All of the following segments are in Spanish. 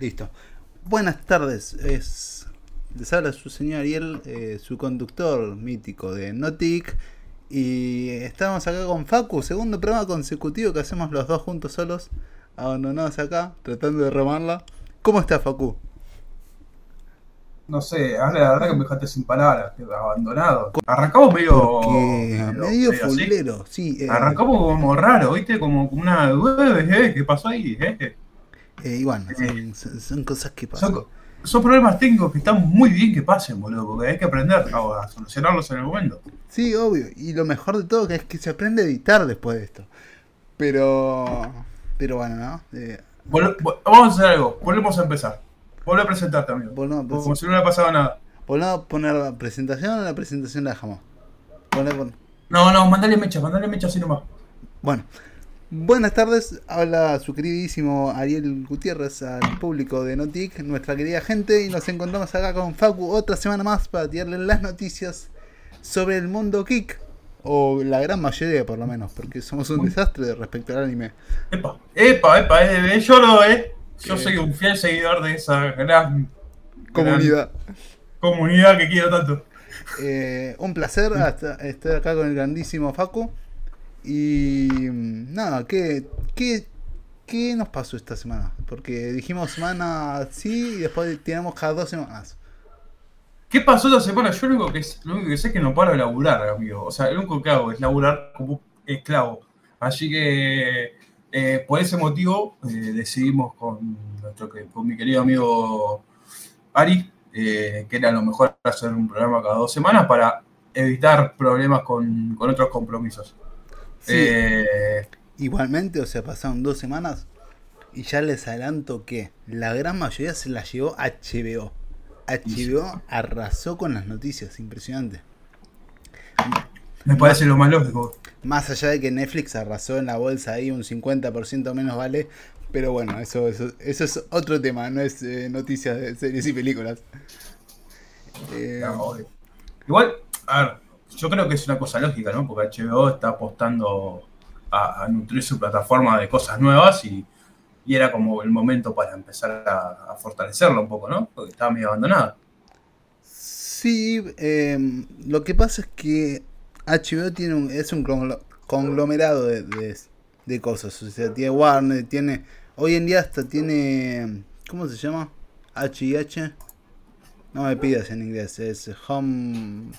Listo. Buenas tardes. Es les habla su señor Ariel, eh, su conductor mítico de Notic. Y estamos acá con Facu, segundo programa consecutivo que hacemos los dos juntos solos, abandonados acá, tratando de remarla. ¿Cómo está Facu? No sé, ahora la verdad que me dejaste sin palabras, abandonado. Arrancamos medio. Medio, fulero, sí. Eh, Arrancamos como raro, ¿viste? Como una. Eh, ¿Qué pasó ahí? Eh, eh y bueno, son, son, cosas que pasan. Son, problemas técnicos que están muy bien que pasen, boludo, porque hay que aprender a solucionarlos en el momento. Sí, obvio. Y lo mejor de todo que es que se aprende a editar después de esto. Pero. Pero bueno, ¿no? vamos a hacer algo, volvemos a empezar. Vuelve a presentarte, amigo. Como si no le ha pasado nada. Volvemos a poner la presentación o la presentación la dejamos. No, no, mandale mecha, mandale mecha así nomás. Bueno, buenas tardes. Habla su queridísimo Ariel Gutiérrez al público de Notic, nuestra querida gente, y nos encontramos acá con Facu otra semana más para tirarle las noticias sobre el mundo geek. O la gran mayoría, por lo menos, porque somos un desastre respecto al anime. Epa, epa, epa, eh, yo lo, eh. Yo soy un fiel seguidor de esa gran comunidad. comunidad que quiero tanto. Eh, un placer estar acá con el grandísimo Facu. Y nada, ¿qué, qué, qué nos pasó esta semana? Porque dijimos semana sí y después tenemos cada dos semanas. ¿Qué pasó esta semana? Yo lo único que, lo único que sé es que no paro de laburar, amigo. O sea, lo único que hago es laburar como esclavo. Así que eh, por ese motivo eh, decidimos con, nuestro, con mi querido amigo Ari, eh, que era lo mejor hacer un programa cada dos semanas para evitar problemas con, otros compromisos. Igualmente, o sea, pasaron dos semanas y ya les adelanto que la gran mayoría se la llevó HBO. HBO arrasó con las noticias, impresionante. Me parece lo más lógico. Más allá de que Netflix arrasó en la bolsa ahí un 50% menos vale. Pero bueno, eso, eso, eso es otro tema, no es eh, noticias de series y películas. Eh, Igual, a ver, yo creo que es una cosa lógica, ¿no? Porque HBO está apostando a, nutrir su plataforma de cosas nuevas y, era como el momento para empezar a, fortalecerlo un poco, ¿no? Porque estaba medio abandonada. Sí, eh, lo que pasa es que HBO tiene un, es un conglomerado de, cosas. O sea, tiene Warner, tiene. Hoy en día hasta tiene. ¿Cómo se llama? HH. No me pidas en inglés, es Home.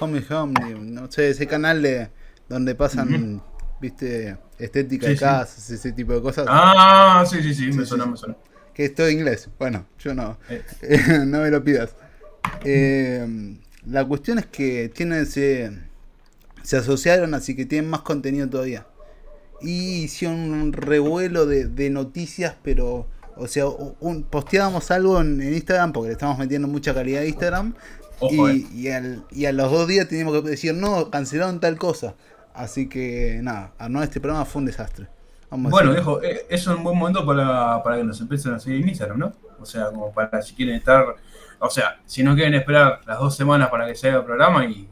Home Home, no sé, ese canal de donde pasan, viste, estética de casas, ese tipo de cosas. Ah, sí, sí, sí, me suena, me suena. Que es todo inglés. Bueno, yo no. Eh. no me lo pidas. Eh, la cuestión es que tiene ese se asociaron, así que tienen más contenido todavía. Y hicieron un revuelo de, noticias, pero, o sea, un, posteábamos algo en, Instagram porque le estamos metiendo mucha calidad a Instagram. Eh. y, y, a los dos días teníamos que decir, no, cancelaron tal cosa. Así que nada, armar este programa fue un desastre. bueno, dejo, eh, es un buen momento para, para que nos empiecen a seguir en Instagram, ¿no? O sea, como para si quieren estar, o sea, si no quieren esperar las dos semanas para que se haga el programa y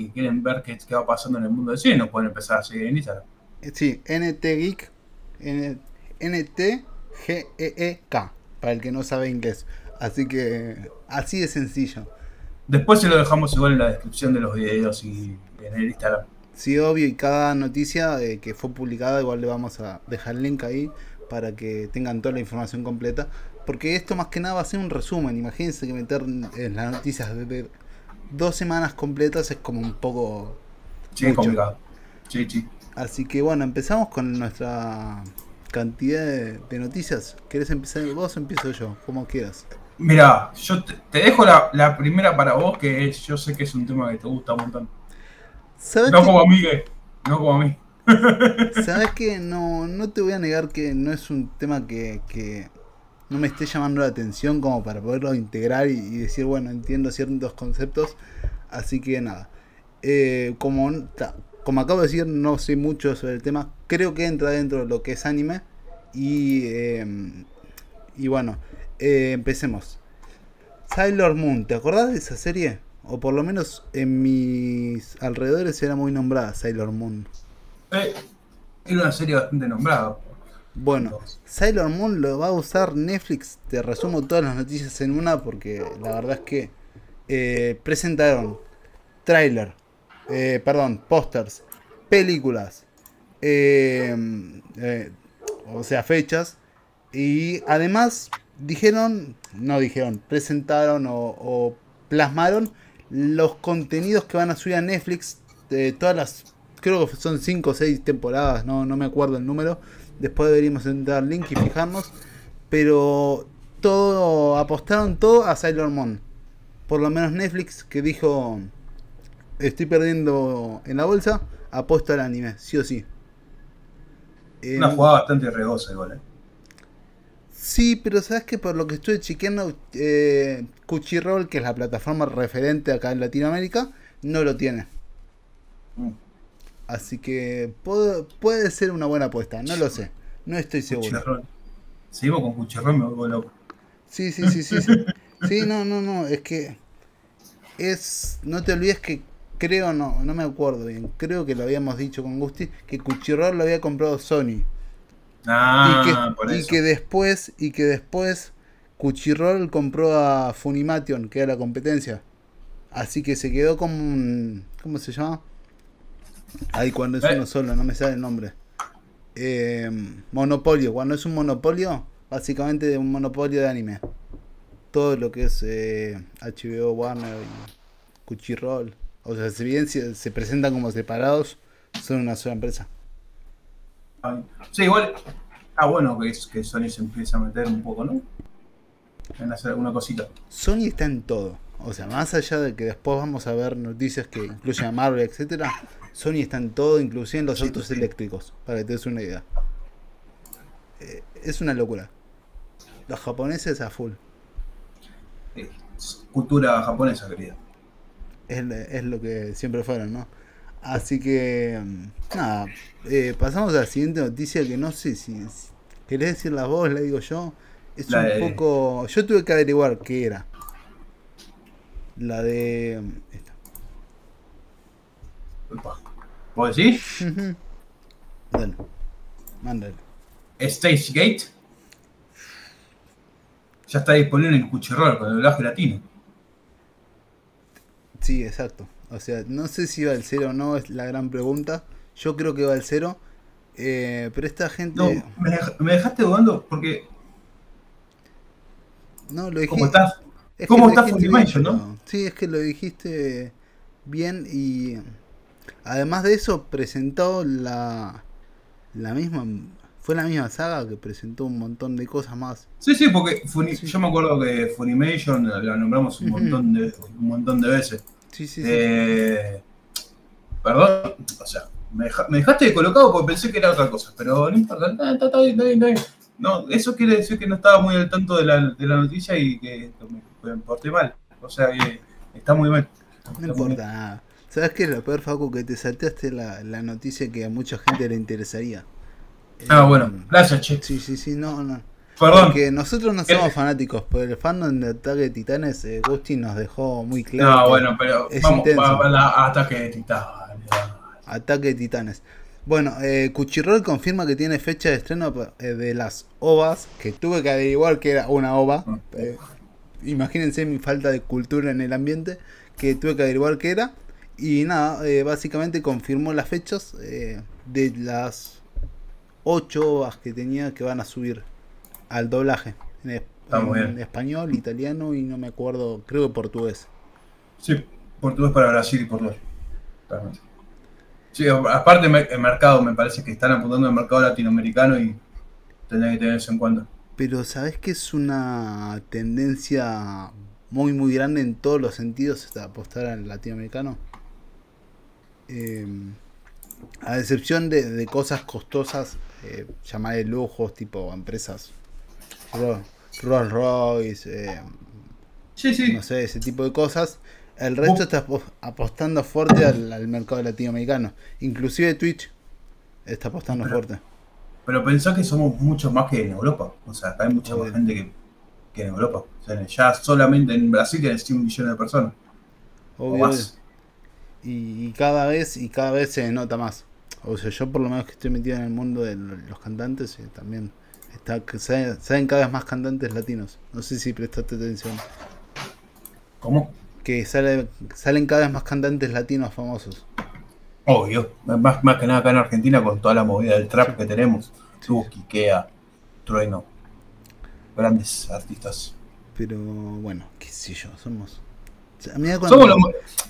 y quieren ver qué, qué, va pasando en el mundo del cine, nos pueden empezar a seguir en Instagram. Eh, sí, NT Geek, N-T-G-E-E-K, para el que no sabe inglés. Así que así de sencillo. Después se lo dejamos igual en la descripción de los videos y en el Instagram. Sí, obvio, y cada noticia eh, que fue publicada igual le vamos a dejar el link ahí para que tengan toda la información completa. Porque esto más que nada va a ser un resumen. Imagínense que meter en las noticias de, dos semanas completas es como un poco. Sí, complicado. Sí, sí. Así que bueno, empezamos con nuestra cantidad de, noticias. ¿Querés empezar vos o empiezo yo? Como quieras. Mira, yo te, dejo la, primera para vos, que es, yo sé que es un tema que te gusta un montón. No como a mí, no como a mí. Sabes que no, no te voy a negar que no es un tema que, que no me esté llamando la atención como para poderlo integrar y, decir, bueno, entiendo ciertos conceptos. Así que nada. Eh, como, como acabo de decir, no sé mucho sobre el tema. Creo que entra dentro de lo que es anime. Y, em, Y bueno, eh, empecemos. Sailor Moon, ¿te acordás de esa serie? O por lo menos en mis alrededores era muy nombrada Sailor Moon. Eh, era una serie bastante nombrada. Bueno, Sailor Moon lo va a usar Netflix. Te resumo todas las noticias en una porque la verdad es que eh, presentaron trailer, eh, perdón, pósters, películas, eh, eh, o sea, fechas. Y además dijeron, no dijeron, presentaron o, o plasmaron los contenidos que van a subir a Netflix de todas las, creo que son 5 o 6 temporadas, no, no me acuerdo el número. Después deberíamos entrar al link y fijarnos. Pero todo, apostaron todo a Sailor Moon. Por lo menos Netflix que dijo, estoy perdiendo en la bolsa, apuesto al anime, sí o sí. Una jugada bastante regosa igual, eh. Sí, pero sabes que por lo que estuve chequeando, eh, Crunchyroll, que es la plataforma referente acá en Latinoamérica, no lo tiene. Mm. Así que puede, puede ser una buena apuesta, no lo sé. No estoy seguro. Cuchirrón. Seguimos con Cuchirrón, me vuelvo loco. Sí, sí, sí, sí. Sí, Sí, no, no, no, es que es... No te olvides que creo, no, no me acuerdo bien, creo que lo habíamos dicho con Gusti, que Crunchyroll lo había comprado Sony. Ah, y que, por y que después y que después Cuchirroll compró a Funimation que era la competencia. Así que se quedó como un ¿cómo se llama? ahí cuando es Eh. uno solo no me sale el nombre. Eh, monopolio. Cuando es un monopolio básicamente de un monopolio de anime. Todo lo que es eh, HBO Warner y Cuchirroll o sea si bien se, se presentan como separados son una sola empresa Sí, igual. Ah, bueno que, es, que Sony se empieza a meter un poco, ¿no? En hacer alguna cosita. Sony está en todo. O sea, más allá de que después vamos a ver noticias que incluyen a Marvel, etcétera, Sony está en todo, inclusive en los Sí, autos sí. eléctricos, para que te des una idea. Eh, es una locura. Los japoneses a full. Es cultura japonesa, querida. Es, es lo que siempre fueron, ¿no? Así que, nada, eh, pasamos a la siguiente noticia que no sé si, si querés decirla vos, la digo yo. Es La un de- poco... Yo tuve que averiguar qué era. La de... esta. ¿Vos decís? Ujú. Dale. Mándale. Stage Gate. Ya está disponible en Cuchirrol con el doblaje latino. Sí, exacto. O sea, no sé si va al cero o no, es la gran pregunta. Yo creo que va al cero. Eh, pero esta gente. No, me, dej- me dejaste dudando porque. No, lo dijiste. ¿Cómo estás? es cómo lo está dijiste Funimation, bien, no? Sí, es que lo dijiste bien y. Además de eso, presentó la. La misma. Fue la misma saga que presentó un montón de cosas más. Sí, sí, porque Funi- Sí. yo me acuerdo que Funimation la nombramos un montón de, un montón de veces. Sí, sí, sí. Eh, perdón, o sea, me, deja- me dejaste colocado porque pensé que era otra cosa, pero no importa, está, está- está bien, está bien, bien. No, eso quiere decir que no estaba muy al tanto de la, de la noticia y que me, me porté mal. O sea, que está muy mal. No importa nada. ¿Sabes qué es lo peor, Facu? Que te salteaste la, la noticia que a mucha gente le interesaría. Ah, Eh, bueno, gracias, che. Sí, sí, sí, no, no. Perdón. Porque nosotros no somos fanáticos, pero el fandom de Ataque de Titanes, eh, Gusti nos dejó muy claro. No, que bueno, pero es vamos intenso. a, a la ataque de titán. Ataque de Titanes. Bueno, eh, Cuchirrol confirma que tiene fecha de estreno eh, de las OVAs, que tuve que averiguar que era una OVA. Ah. Eh, imagínense mi falta de cultura en el ambiente, que tuve que averiguar qué era. Y nada, eh, básicamente confirmó las fechas eh, de las 8 OVAs que tenía que van a subir al doblaje. En, en español, italiano y no me acuerdo, creo que portugués. Sí, portugués para Brasil y Portugal. Realmente. Sí, aparte el mercado, me parece que están apuntando al mercado latinoamericano y tendrá que tener eso en cuenta. Pero sabes que es una tendencia muy muy grande en todos los sentidos apostar al latinoamericano. Eh, a excepción de, de cosas costosas, eh, llamar de lujos, tipo empresas Rolls Royce, eh, Sí, sí. no sé, ese tipo de cosas. El resto está apo- apostando fuerte al, al mercado latinoamericano. Inclusive Twitch está apostando Pero- fuerte. pero pensá que somos mucho más que en Europa. O sea, acá hay mucha más gente que, que, en Europa. O sea, ya solamente en Brasil tienes 100 millones de personas. O más. Y, cada vez, y cada vez se nota más. O sea, yo por lo menos que estoy metido en el mundo de los cantantes, eh, también está salen cada vez más cantantes latinos. No sé si prestaste atención. ¿Cómo? Que sale, salen cada vez más cantantes latinos famosos. Obvio, más, más que nada acá en Argentina con toda la movida del trap que tenemos. Tuski, Kea, Trueno. Grandes artistas. Pero bueno, qué sé yo, somos. Somos los,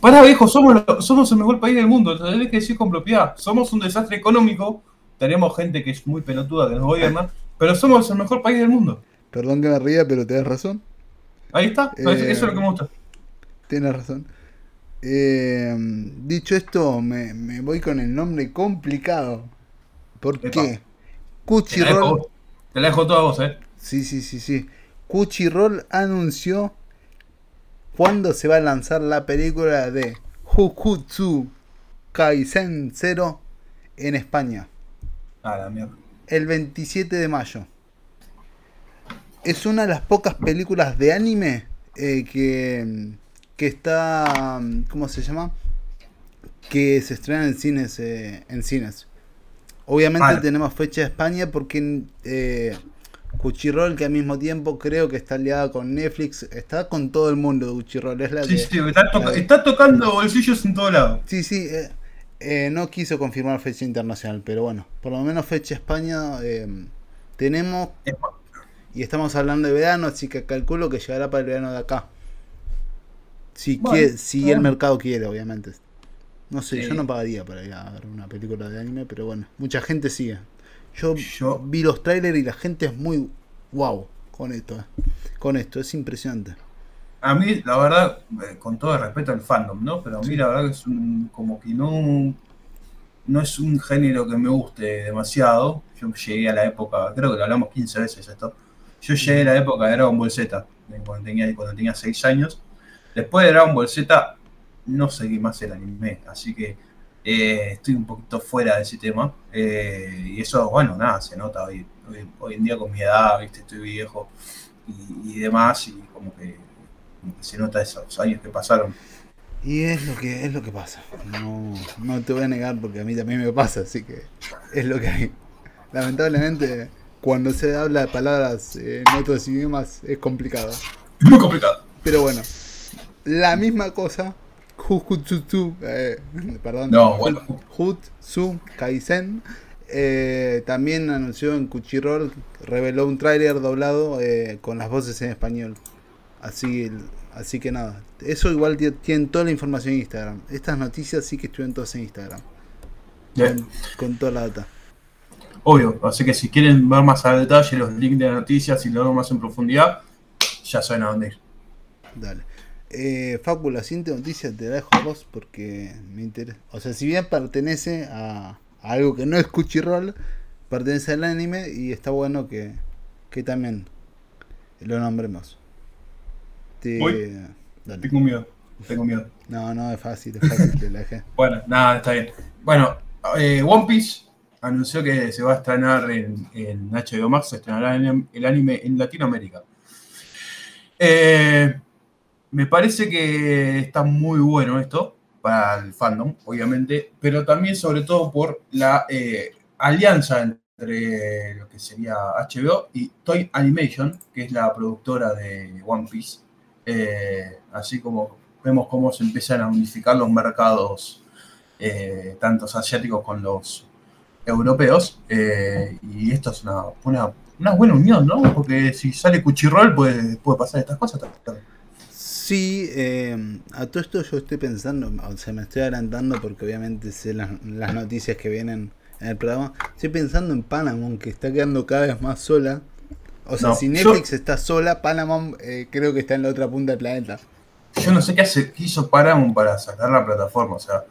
para viejo, somos, somos el mejor país del mundo, tenés que decir con propiedad. Somos un desastre económico, tenemos gente que es muy pelotuda que nos gobierna, pero somos el mejor país del mundo. Perdón que me ría, pero tenés razón. Ahí está, eso es lo que me gusta. Tienes razón. Eh, dicho esto, me, voy con el nombre complicado. ¿Por qué? Cuchiroll. Te la dejo toda vos, eh. Sí, sí, sí, sí. Cuchiroll anunció cuándo se va a lanzar la película de Jujutsu Kaisen 0 en España. Ah, la mierda. El 27 de mayo. Es una de las pocas películas de anime eh, que que está, ¿cómo se llama? Que se estrena en cines, eh, en cines. Obviamente tenemos fecha de España porque eh, Cuchirrol, que al mismo tiempo creo que está aliada con Netflix, está con todo el mundo Cuchirrol. Es la sí, sí, está, tocando bolsillos en todo lado. Sí, sí, eh, eh, no quiso confirmar fecha internacional, pero bueno, por lo menos fecha España tenemos. Y estamos hablando de verano, así que calculo que llegará para el verano de acá. Si, si el mercado quiere, obviamente. No sé, yo no pagaría para ir a ver una película de anime, pero bueno, mucha gente sigue. Yo, vi los trailers y la gente es muy wow con esto. Eh. Con esto, es impresionante. A mí, la verdad, eh, con todo el respeto al fandom, ¿no? Pero a mí la verdad que es un, como que no, no es un género que me guste demasiado. Yo llegué a la época, creo que lo hablamos 15 veces esto. Yo llegué a la época de Dragon Ball Z, cuando tenía, cuando tenía 6 años Después de Dragon Ball Z no seguí más el anime, así que eh, estoy un poquito fuera de ese tema. Eh, y eso, bueno, nada, se nota hoy, hoy, en día con mi edad, ¿viste? estoy viejo y, demás, y como que, se nota esos años que pasaron. Y es lo que es lo que pasa. No, no te voy a negar porque a mí también me pasa, así que es lo que hay. Lamentablemente, cuando se habla de palabras en otros idiomas es complicado. Muy complicado. Pero bueno, la misma cosa. Jujutsu, eh, perdón. No, bueno. Jutsu Kaisen. Eh, también anunció en Cuchirol, reveló un tráiler doblado eh, con las voces en español. Así, así que nada, eso igual tienen toda la información en Instagram. Estas noticias sí que estuvieron todas en Instagram. Con, toda la data. Obvio, así que si quieren ver más a detalle los links de noticias y lo más en profundidad, ya saben a dónde ir. Dale. Eh, Facu, la siguiente noticia te la dejo a vos porque me interesa. O sea, si bien pertenece a, algo que no es Cuchirroll, pertenece al anime y está bueno que, que también lo nombremos. Tengo miedo, tengo miedo. No, no, es fácil, es fácil, te la. Bueno, nada, está bien. Bueno, eh, One Piece anunció que se va a estrenar en, en HBO Max, se estrenará el anime en Latinoamérica. Eh, me parece que está muy bueno esto para el fandom, obviamente, pero también sobre todo por la eh, alianza entre lo que sería HBO y Toy Animation, que es la productora de One Piece. Eh, así como vemos cómo se empiezan a unificar los mercados, eh, tantos asiáticos con los europeos, y esto es una, buena unión, ¿no? Porque si sale Cuchirrol puede, puede pasar estas cosas. Sí, eh, a todo esto yo estoy pensando, o sea, me estoy adelantando porque obviamente sé las, noticias que vienen en el programa. Estoy pensando en Panamá, que está quedando cada vez más sola. O sea, si Netflix está sola, Panamá eh, creo que está en la otra punta del planeta. Yo no sé qué, hace, qué hizo Paramount para sacar la plataforma, o sea,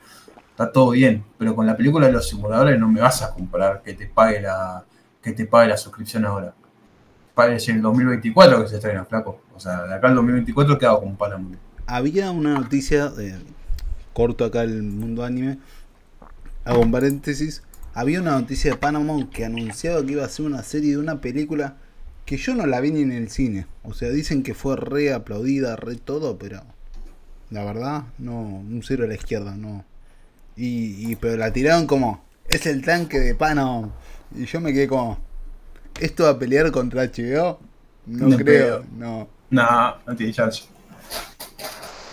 está todo bien, pero con la película de los simuladores no me vas a comprar que te pague la, que te pague la suscripción ahora parece en el 2024 que se estrena, flaco. O sea, de acá al 2024 queda como Paramount. Había una noticia, corto acá el mundo anime, hago un paréntesis. había una noticia de Paramount que anunciaba que iba a hacer una serie de una película que yo no la vi ni en el cine. O sea, dicen que fue re aplaudida, re todo, pero la verdad, no, un cero a la izquierda, no. Y, y pero la tiraron como, es el tanque de Paramount. Y yo me quedé como, ¿esto va a pelear contra HBO? No, creo, no. No, no tiene chance.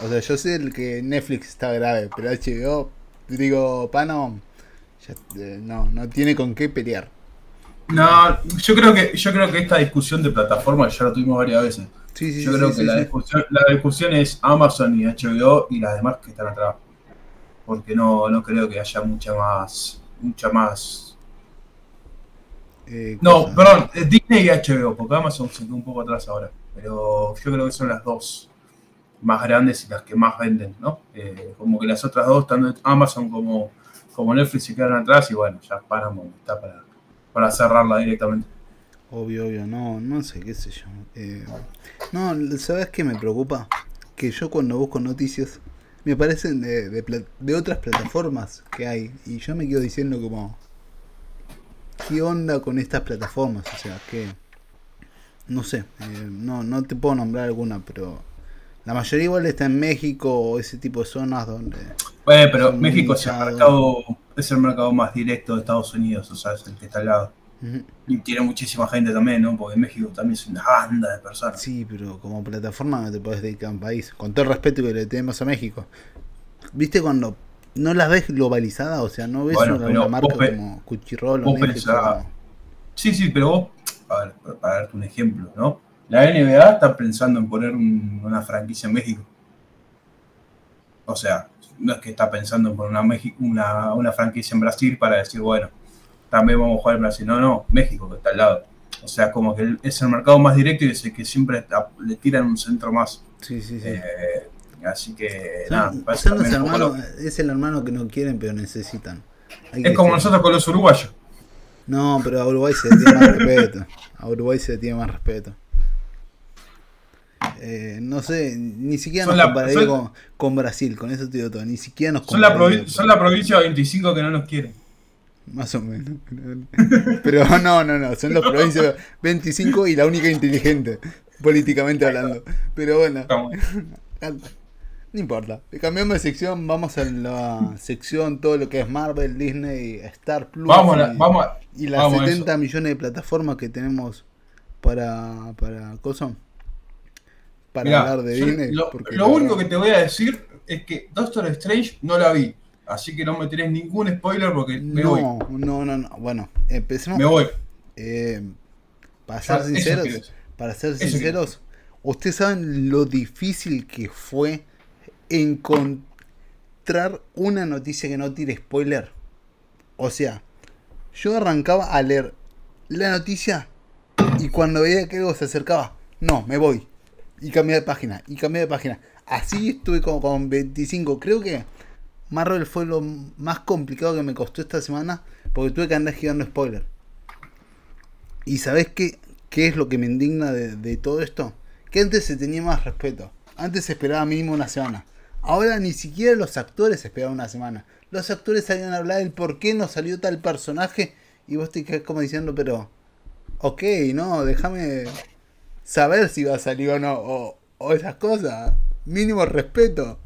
O sea, yo sé el que Netflix está grave, pero HBO, digo, Paramount, eh, no, no tiene con qué pelear. No, yo creo que yo creo que esta discusión de plataformas ya la tuvimos varias veces. yo creo que la, discusión, la discusión es Amazon y HBO y las demás que están atrás. Porque no, no creo que haya mucha más. Mucha más. Eh, no, perdón, Disney y HBO, porque Amazon se quedó un poco atrás ahora. Pero yo creo que son las dos más grandes y las que más venden, ¿no? Eh, como que las otras dos, tanto Amazon como, como Netflix, se quedan atrás y bueno, ya Paramount está para para cerrarla directamente. Obvio, obvio, no, no sé, qué sé yo. Eh, no, ¿sabes qué me preocupa? Que yo cuando busco noticias me aparecen de, de, otras plataformas que hay y yo me quedo diciendo como, ¿qué onda con estas plataformas? O sea, que, no sé, eh, no, no te puedo nombrar alguna, pero la mayoría igual está en México o ese tipo de zonas donde... Bueno, pero México es el mercado es el mercado más directo de Estados Unidos, o sea, es el que está al lado. Y tiene muchísima gente también, ¿no? Porque México también es una banda de personas. Sí, pero como plataforma no te puedes dedicar a un país. Con todo el respeto que le tenemos a México. ¿Viste cuando no las ves globalizadas? O sea, no ves una, marca como Cuchirrol o México, Sí, sí, pero vos, a ver, para darte un ejemplo, ¿no? La NBA está pensando en poner una franquicia en México. O sea, no es que está pensando en poner una, una, franquicia en Brasil para decir, bueno, también vamos a jugar en Brasil. No, no, México que está al lado. O sea, como que es el mercado más directo y es el que siempre le tiran un centro más. Sí, sí, sí. Eh, así que, nada. es el hermano que no quieren, pero necesitan. es como nosotros con los uruguayos. No, pero a Uruguay se le tiene más respeto. A Uruguay se le tiene más respeto. Eh, no sé, ni siquiera nos compararía con, Brasil, con eso te digo todo, ni siquiera nos son la, son la provincia 25 que no nos quieren. Más o menos. Pero no, no, no, son las provincias 25 y la única inteligente, políticamente hablando. Pero bueno, no importa. Cambiamos de sección, vamos a la sección todo lo que es Marvel, Disney, Star Plus. Vamos, y, vamos, y las 70 millones de plataformas que tenemos para, para Cosón para hablar de Disney. Lo, único que te voy a decir es que Doctor Strange no la vi. Así que no me tenés ningún spoiler porque me no, voy. No, no, no. Bueno, empecemos. Me voy. Eh, para ser sinceros, para ser sinceros, ustedes saben lo difícil que fue encontrar una noticia que no tire spoiler. O sea, yo arrancaba a leer la noticia y cuando veía que algo se acercaba, no, me voy y cambié de página, y cambié de página. Así estuve como con 25. Creo que Marvel fue lo más complicado que me costó esta semana porque tuve que andar girando spoiler. ¿Y sabes qué, qué es lo que me indigna de, todo esto? Que antes se tenía más respeto. Antes se esperaba mínimo una semana. Ahora ni siquiera los actores esperaban una semana. Los actores salían a hablar del por qué no salió tal personaje y vos te quedás como diciendo, pero... Ok, no, déjame saber si va a salir o no, o, esas cosas. Mínimo respeto.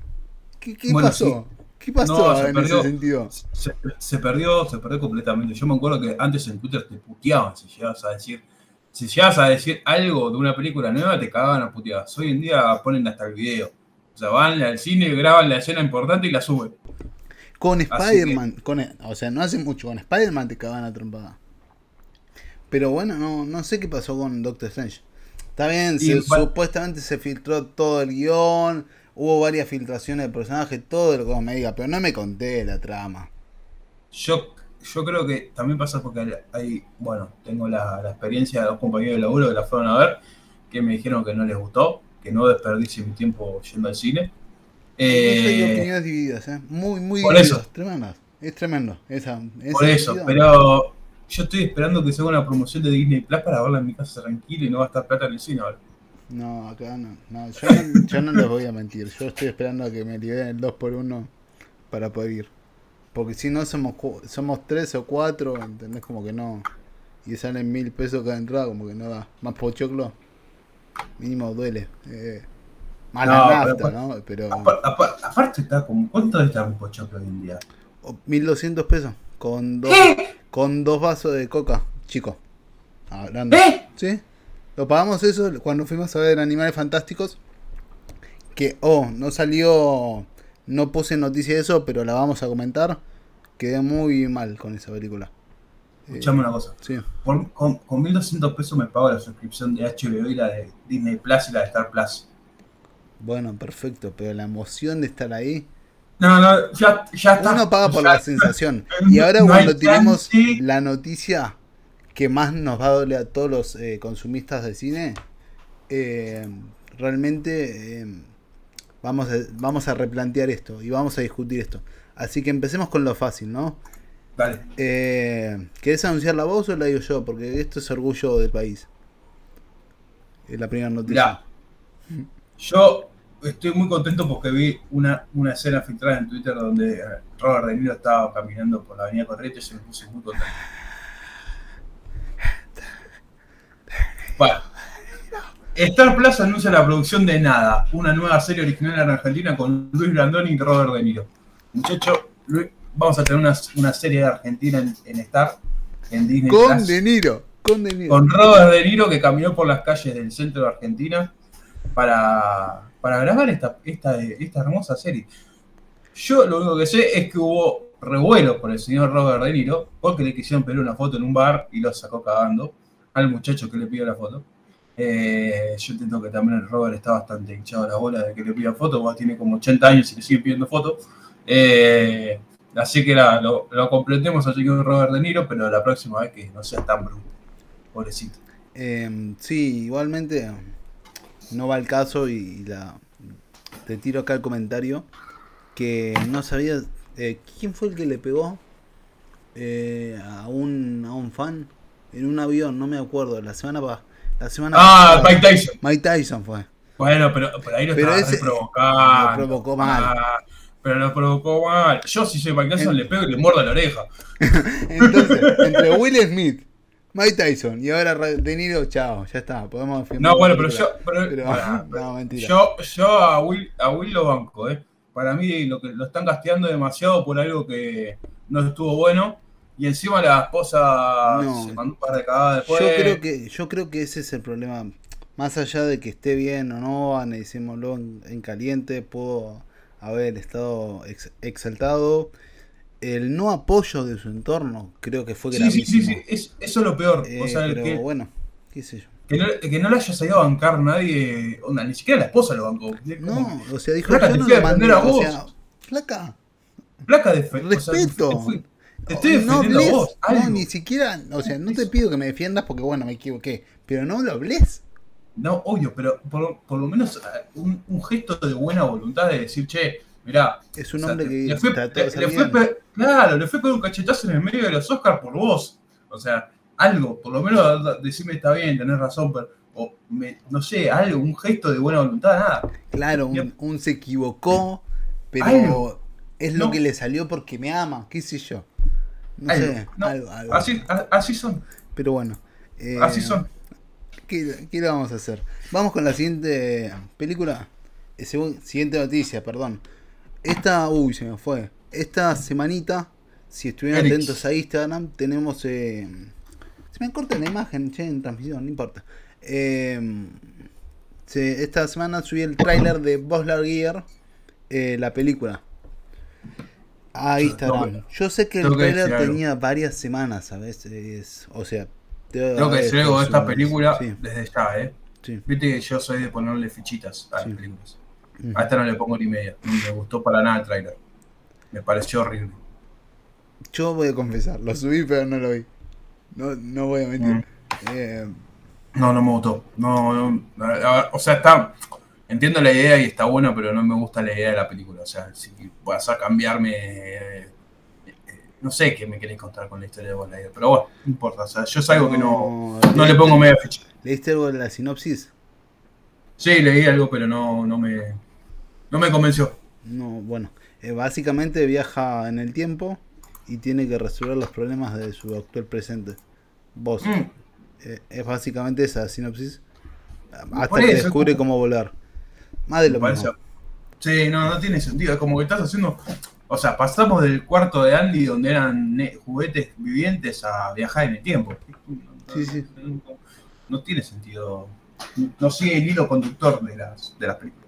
¿Qué, pasó? ¿Qué pasó en ese sentido? Se, perdió, se perdió completamente. Yo me acuerdo que antes en Twitter te puteaban si llegabas a decir. Si llegas a decir algo de una película nueva, te cagaban a puteadas. Hoy en día ponen hasta el video. O sea, van al cine, graban la escena importante y la suben. Con Spider-Man, o sea, no hace mucho, con Spider-Man te cagaban a trompada. Pero bueno, no, no sé qué pasó con Doctor Strange. Está bien, supuestamente se filtró todo el guion, hubo varias filtraciones de personajes, todo lo que me diga, pero no me conté la trama. Yo, yo creo que también pasa porque hay, bueno, tengo la, experiencia de dos compañeros de laburo que la fueron a ver, que me dijeron que no les gustó, que no desperdicie mi tiempo yendo al cine. Eh, opiniones divididas, ¿eh? muy, muy divididas, tremendas. Es tremendo. Esa, por eso, pero yo estoy esperando que se haga una promoción de Disney Plus para verla en mi casa tranquila y no va a estar plata en el cine ahora. No, acá no. no yo, no yo no les voy a mentir. Yo estoy esperando a que me liberen el 2x1 para poder ir. Porque si no somos somos tres o cuatro, ¿entendés? Como que no. Y salen mil pesos cada entrada, como que no da. Más pochoclo, mínimo duele. Eh, más No, la pero- nafta, ¿no? Pero. Apa- apa- aparte está como, ¿cuánto está un pochoclo hoy en día? o 1200 pesos. Con dos, ¿Qué? con dos vasos de coca, chico. Hablando. ¿Eh? ¿Sí? Lo pagamos eso cuando fuimos a ver Animales Fantásticos. Que, oh, no salió. No puse noticia de eso, pero la vamos a comentar. Quedé muy mal con esa película. Eh, Escuchame una cosa. sí. Por- con, con 1200 pesos me pago la suscripción de HBO y la de Disney Plus y la de Star Plus. Bueno, perfecto, pero la emoción de estar ahí. No, no, ya, ya está. Uno paga por Ya- la sensación. Y ahora no cuando tenemos chance. la noticia que más nos va a doler a todos los eh, consumistas de cine, eh, realmente eh, vamos, a, vamos a replantear esto y vamos a discutir esto. Así que empecemos con lo fácil, ¿no? Dale. ¿Querés anunciar la voz o la digo yo? Porque esto es orgullo del país. Es la primera noticia. Mirá, yo estoy muy contento porque vi una, una escena filtrada en Twitter donde Robert De Niro estaba caminando por la avenida Corrientes y me puse muy contento. Bueno, Star Plus anuncia la producción de Nada, una nueva serie original en Argentina con Luis Brandoni y Robert De Niro. Muchacho, Luis, vamos a tener una, una serie de Argentina en, en Star, en Disney Con Plus De Niro. Con De Niro. con Robert De Niro que caminó por las calles del centro de Argentina para, para grabar esta, esta, esta hermosa serie. Yo lo único que sé es que hubo revuelo por el señor Robert De Niro porque le quisieron pedir una foto en un bar y lo sacó cagando al muchacho que le pidió la foto. Eh, yo entiendo que también el Robert está bastante hinchado a la bola de que le pida foto, porque tiene como 80 años y le sigue pidiendo fotos. Eh, así que nada, lo, completemos al señor Robert De Niro, pero la próxima vez que no sea tan bruto. Pobrecito. Eh, sí, igualmente no va al caso y la te tiro acá el comentario que no sabía eh, quién fue el que le pegó eh, a un a un fan en un avión, no me acuerdo, la semana pa- la semana Ah. Mike Tyson. Mike Tyson fue. Bueno, pero, pero ahí lo Pero estaba ese- provocando. lo provocó mal. Ah, pero lo provocó mal. Yo si soy Mike Tyson En- le pego y le muerdo la oreja. Entonces, entre Will Smith, Mike Tyson y ahora Ra- De Niro, chao, ya está, podemos No, bueno, pero yo, película. pero- Pero- pará, no, mentira. yo, yo a Will, a Will lo banco, eh. Para mí lo que lo están casteando demasiado por algo que no estuvo bueno. Y encima la esposa No. se mandó un par de cagadas después. Yo creo que yo creo que ese es el problema. Más allá de que esté bien o no, analicémoslo en, en caliente, pudo haber estado ex- exaltado. El no apoyo de su entorno creo que fue Sí, sí, sí, gravísimo. sí, es- eso es lo peor. Eh, o sea, pero que, bueno, qué sé yo. que no, que no le haya salido a bancar nadie. Onda, ni siquiera la esposa lo bancó. No, o sea, dijo, Flaca, yo no a lo mandé, a o vos. sea, flaca, Placa de fe- o sea, respeto. te fui- te estoy no defendiendo a hables, vos. algo. no, ni siquiera, o sea, no te pido que me defiendas porque bueno, me equivoqué, pero no lo hables. No, obvio, pero por, por lo menos eh, un, un gesto de buena voluntad de decir, che, mirá. Es un o sea, hombre que le fue, le- le Claro, le fue con un cachetazo en el medio de los Oscars por vos. O sea, algo, por lo menos decirme está bien, tenés razón, pero. O me- no sé, algo, un gesto de buena voluntad, nada. Claro, un, un se equivocó, pero Algo. es lo No. que le salió porque me ama, qué sé yo. No Algo, sé, no, algo, algo. Así, son, Pero bueno. eh, así son. ¿qué, qué le vamos a hacer? Vamos con la siguiente película. eh, siguiente noticia, perdón. Esta, uy, se me fue. Esta semanita, si estuvieron Eric. atentos a Instagram, tenemos... eh, se me corta la imagen, che, en transmisión, no importa. Eh, se- esta semana subí el tráiler de Buzz Lightyear, eh, la película. A Instagram. Yo sé que el tráiler algo. tenía varias semanas a veces. O sea, Tengo que decir algo de esta película Sí, desde ya, ¿eh? sí. Viste que yo soy de ponerle fichitas a Sí. las películas. A esta no le pongo ni media. No me gustó para nada el tráiler. Me pareció horrible. Yo voy a confesar, lo subí pero no lo vi. No, no voy a mentir. Mm. Eh, No, no me gustó. No, no, o sea, está. Entiendo la idea y está buena, pero no me gusta la idea de la película. O sea, si vas a cambiarme. eh, eh, no sé qué me queréis contar con la historia de Buzz Lightyear, pero bueno, no importa. O sea, yo es algo que no, no le pongo media ficha. ¿Leíste algo de la sinopsis? Sí, leí algo, pero no, no me. No me convenció. No, bueno. Eh, básicamente viaja en el tiempo y tiene que resolver los problemas de su actual presente. Vos. Mm. Eh, es básicamente esa sinopsis. Hasta que descubre cómo volar. Más de lo mismo. Sí, no, no tiene sentido. Es como que estás haciendo. O sea, pasamos del cuarto de Andy, donde eran juguetes vivientes, a viajar en el tiempo. Sí, sí. No, tiene sentido. No sigue el hilo conductor de las, de las películas.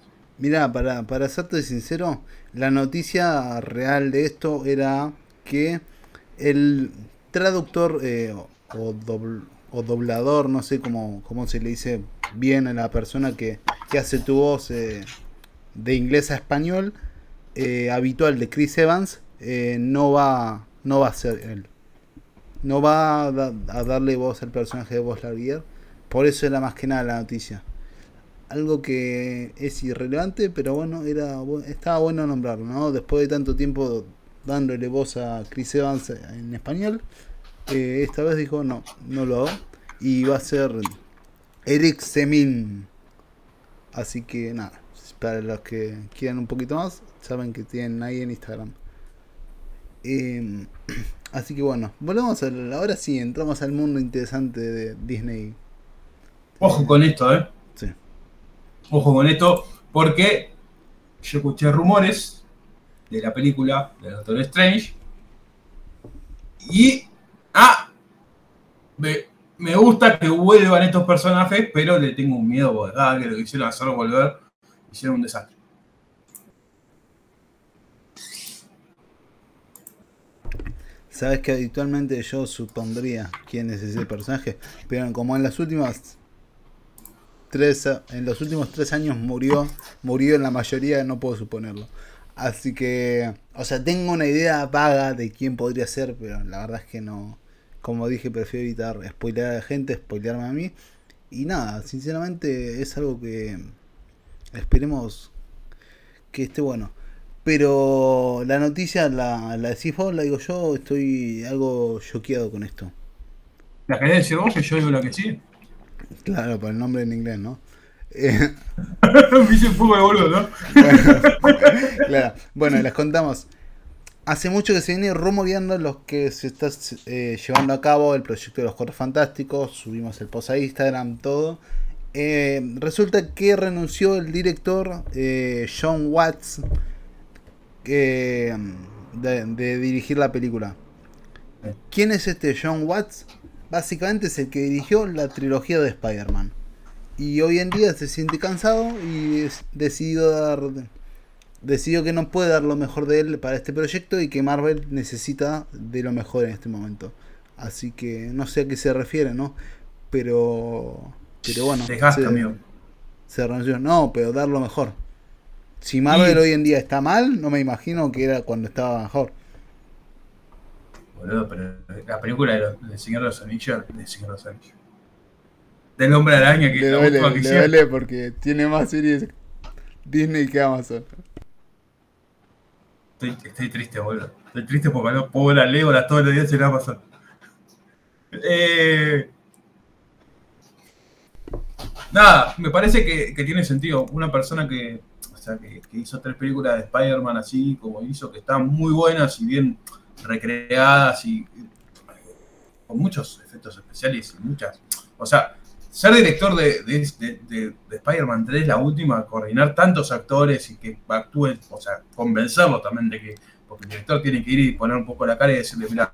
Mira, para, para serte sincero, la noticia real de esto era que el traductor eh, o, doblador, no sé cómo, cómo, se le dice bien a la persona que, hace tu voz eh, de inglés a español, eh, habitual de Chris Evans, no, va, no va a ser él. No va a, darle voz al personaje de Voz Lightyear. Por eso era más que nada la noticia. Algo que es irrelevante, pero bueno, era estaba bueno nombrarlo, ¿no? Después de tanto tiempo dándole voz a Chris Evans en español. Eh, esta vez dijo no, no lo hago. Y va a ser Eric Semin. Así que nada, para los que quieran un poquito más, saben que tienen ahí en Instagram. Em, así que bueno, volvemos a ahora sí, entramos al mundo interesante de Disney. Ojo con esto, eh. Ojo con esto, porque yo escuché rumores de la película de Doctor Strange. Y. Ah, me, gusta que vuelvan estos personajes, pero le tengo un miedo cada que lo quisieron hacer volver, hicieron un desastre. Sabes que habitualmente yo supondría quién es ese personaje, pero como en las últimas tres, en los últimos tres años murió, murió en la mayoría, no puedo suponerlo. Así que, o sea, tengo una idea vaga de quién podría ser, pero la verdad es que no. Como dije, prefiero evitar spoilear a la gente, spoilearme a mí. Y nada, sinceramente es algo que esperemos que esté bueno. Pero la noticia la, la decís vos, la digo yo, estoy algo choqueado con esto. ¿La querés decir vos que yo digo la que sí? Claro, por el nombre en inglés, ¿no? Me hice un poco de boludo, ¿no? claro. Bueno, les contamos. Hace mucho que se viene rumoreando los que se está eh, llevando a cabo el proyecto de los Cuatro Fantásticos. Subimos el post a Instagram, todo. Eh, resulta que renunció el director eh, John Watts de, de, dirigir la película. ¿Quién es este John Watts? Básicamente es el que dirigió la trilogía de Spider-Man. Y hoy en día se siente cansado y decidió dar decidió que no puede dar lo mejor de él para este proyecto y que Marvel necesita de lo mejor en este momento. Así que no sé a qué se refiere, ¿no? Pero pero bueno, Desgaste, se, amigo. se renunció. No, pero dar lo mejor. Si Marvel hoy en día está mal, no me imagino que era cuando estaba mejor. Boludo, pero la película de, Señor de los Anillos, de Señor de los Anillos del hombre araña que le duele, le duele porque tiene más series Disney que Amazon. Estoy, triste, boludo. Estoy triste porque no puedo la Legolas todos los días en Amazon. Eh, nada, me parece que, que, tiene sentido. Una persona que, o sea, que, que hizo tres películas de Spider-Man así como hizo, que están muy buenas y bien recreadas y con muchos efectos especiales y muchas. O sea, ser director de, de, Spider-Man 3, la última, coordinar tantos actores y que actúen, o sea, convencerlos también de que, porque el director tiene que ir y poner un poco la cara y decirle, mira,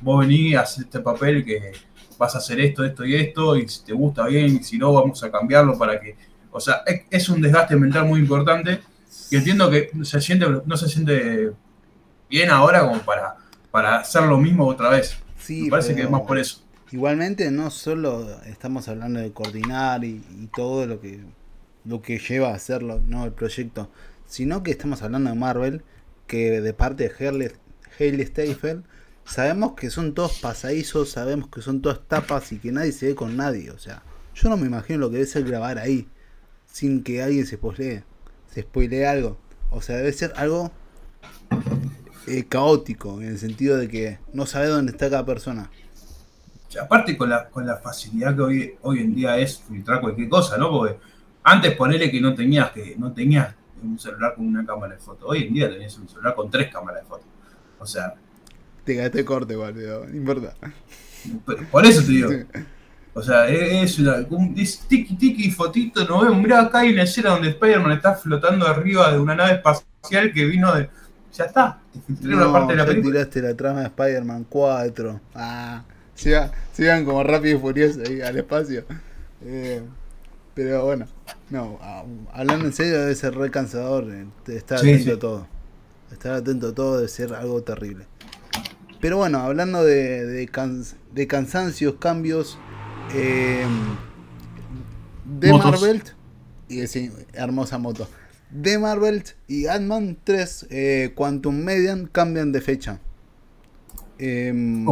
vos venís, haces este papel que vas a hacer esto, esto y esto, y si te gusta bien, y si no, vamos a cambiarlo para que, o sea, es, un desgaste mental muy importante y entiendo que se siente, no se siente bien ahora como para, para hacer lo mismo otra vez. Sí, Me parece que es más por eso. Igualmente no solo estamos hablando de coordinar y, todo lo que lo que lleva a hacerlo, no el proyecto, sino que estamos hablando de Marvel, que de parte de Hailey Steinfeld, sabemos que son todos pasadizos, sabemos que son todas tapas y que nadie se ve con nadie, o sea, yo no me imagino lo que debe ser grabar ahí sin que alguien se spoilee, se spoilee algo, o sea, debe ser algo eh, caótico en el sentido de que no sabe dónde está cada persona aparte con la, con la facilidad que hoy, hoy en día es filtrar cualquier cosa, ¿no? Porque antes ponerle que no tenías que no tenías un celular con una cámara de foto. Hoy en día tenés un celular con tres cámaras de foto. O sea. Te gasté corte, igual, no importa. Por eso te digo. O sea, es una. tiki tiki fotito, no vemos. Mirá, acá hay una escena donde Spider-Man está flotando arriba de una nave espacial que vino de. Ya está, te filtré una parte de la película. tiraste la trama de Spider-Man 4. Ah, sigan, como rápido y furioso ahí al espacio. Eh, pero bueno, no, hablando en serio debe ser re cansador eh, estar atento a todo. Estar atento a todo debe ser algo terrible. Pero bueno, hablando de, de, cansancios, cambios, eh, de Marvel, y sí, hermosa moto. De Marvel y Ant-Man 3, eh, Quantum Median cambian de fecha. Em,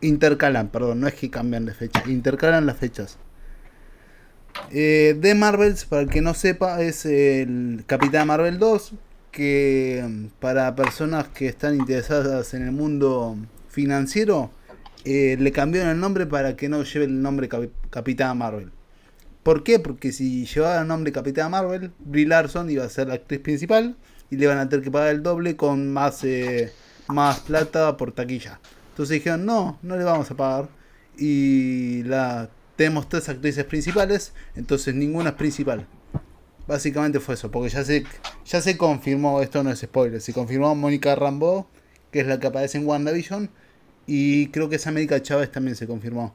intercalan, perdón, no es que cambian de fecha, intercalan las fechas. Eh, de Marvels, para el que no sepa, es el Capitán Marvel 2, que mm, para personas que están interesadas en el mundo financiero, eh, le cambiaron el nombre para que no lleve el nombre Capitán Marvel. ¿Por qué? Porque si llevaba el nombre Capitán Marvel, Brie Larson iba a ser la actriz principal y le van a tener que pagar el doble con más, eh, más plata por taquilla. Entonces dijeron, no, no le vamos a pagar. Y la tenemos tres actrices principales, entonces ninguna es principal. Básicamente fue eso, porque ya se, ya se confirmó, esto no es spoiler, se confirmó Mónica Rambeau, que es la que aparece en WandaVision, y creo que esa América Chávez también se confirmó.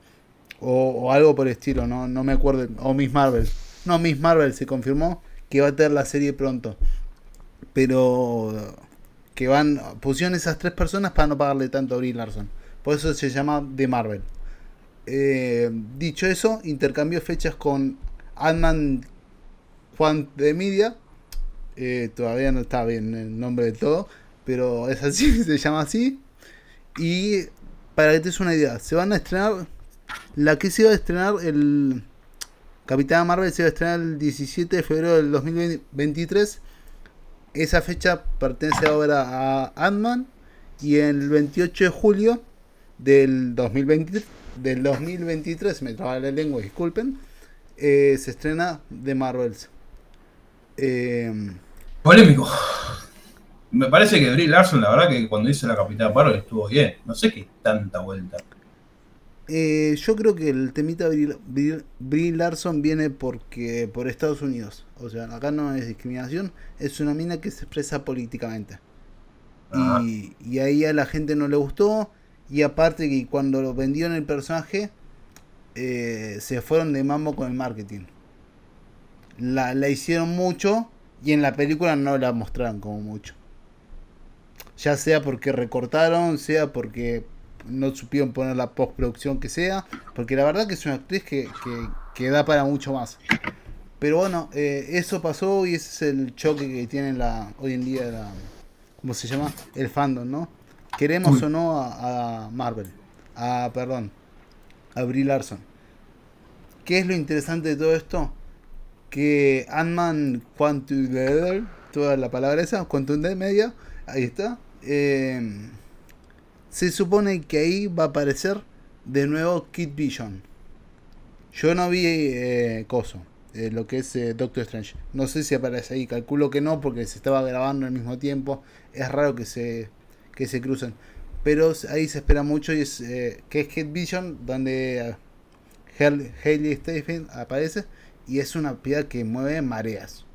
O, algo por el estilo, no, no me acuerdo. O Miss Marvel. No, Miss Marvel se confirmó que va a tener la serie pronto. Pero que van. Pusieron esas tres personas para no pagarle tanto a Brie Larson. Por eso se llama The Marvel. Eh, dicho eso, intercambió fechas con Ant-Man Juan de Media. Eh, todavía no está bien el nombre de todo, pero es así, se llama así. Y para que te des una idea, se van a estrenar. La que se iba a estrenar, el Capitán Marvel se iba a estrenar el 17 de febrero del 2023. Esa fecha pertenece ahora a Ant-Man. Y el 28 de julio del 2023, del 2023 me traba la lengua, disculpen. Eh, se estrena The Marvels. Eh, Polémico. Me parece que Brie Larson, la verdad que cuando hizo la Capitana Marvel estuvo bien. No sé qué tanta vuelta. Eh, yo creo que el temita Brie, Larson viene porque por Estados Unidos. O sea, acá no es discriminación, es una mina que se expresa políticamente. Y, y, ahí a la gente no le gustó. Y aparte que cuando lo vendieron el personaje, eh, se fueron de mambo con el marketing la, la hicieron mucho y en la película no la mostraron como mucho. Ya sea porque recortaron, sea porque no supieron poner la postproducción que sea, porque la verdad que es una actriz que, que, da para mucho más. Pero bueno, eh, eso pasó y ese es el choque que tiene la, hoy en día la, ¿cómo se llama? El fandom, ¿no? Queremos o no a, a, Marvel, a, perdón, a Brie Larson. ¿Qué es lo interesante de todo esto? que Ant-Man Quantum toda la palabra esa, Quantum Media, ahí está. Eh, se supone que ahí va a aparecer de nuevo Kid Vision. Yo no vi eh, Coso, eh, lo que es Doctor Strange. No sé si aparece ahí, calculo que no, porque se estaba grabando al mismo tiempo. Es raro que se, que se crucen. Pero ahí se espera mucho y es que es Kid Vision, donde Hailey Stephen aparece y es una piedra que mueve mareas.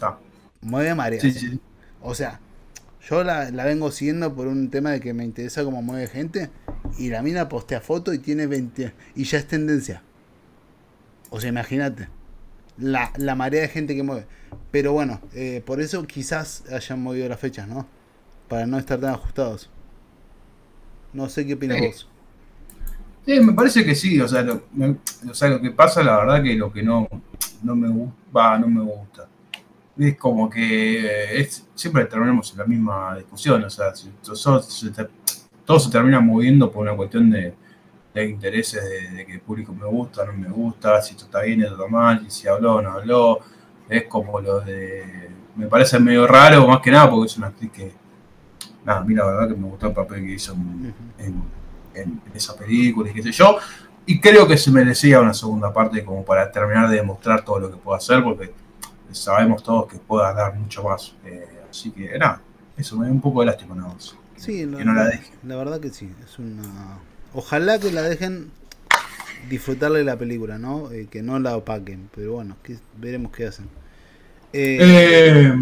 Ah. Mueve mareas. O sea, yo la, vengo siguiendo por un tema de que me interesa cómo mueve gente. Y la mina postea foto y tiene 20. Y ya es tendencia. O sea, imagínate. La, marea de gente que mueve. Pero bueno, eh, por eso quizás hayan movido las fechas, ¿no? Para no estar tan ajustados. No sé qué opinas vos. Sí, me parece que sí, o sea, lo, o sea, lo que pasa, la verdad que lo que no, no me gusta, no me gusta. Es como que es, siempre terminamos en la misma discusión, o sea, todo, se termina moviendo por una cuestión de, intereses de, que el público me gusta, no me gusta, si esto está bien, esto está mal, si habló o no habló. Es como lo de. Me parece medio raro, más que nada, porque es una actriz que. Nada, a mí la verdad que me gustó el papel que hizo en en, esa película y qué sé yo. Y creo que se merecía una segunda parte como para terminar de demostrar todo lo que puede hacer, porque sabemos todos que pueda dar mucho más. Eh, así que nada, eso me da un poco de lástima nada más. Sí, que no la dejen. La verdad que sí, es una... Ojalá que la dejen disfrutarle la película, ¿no? Eh, que no la opaquen, pero bueno, veremos qué hacen. Eh,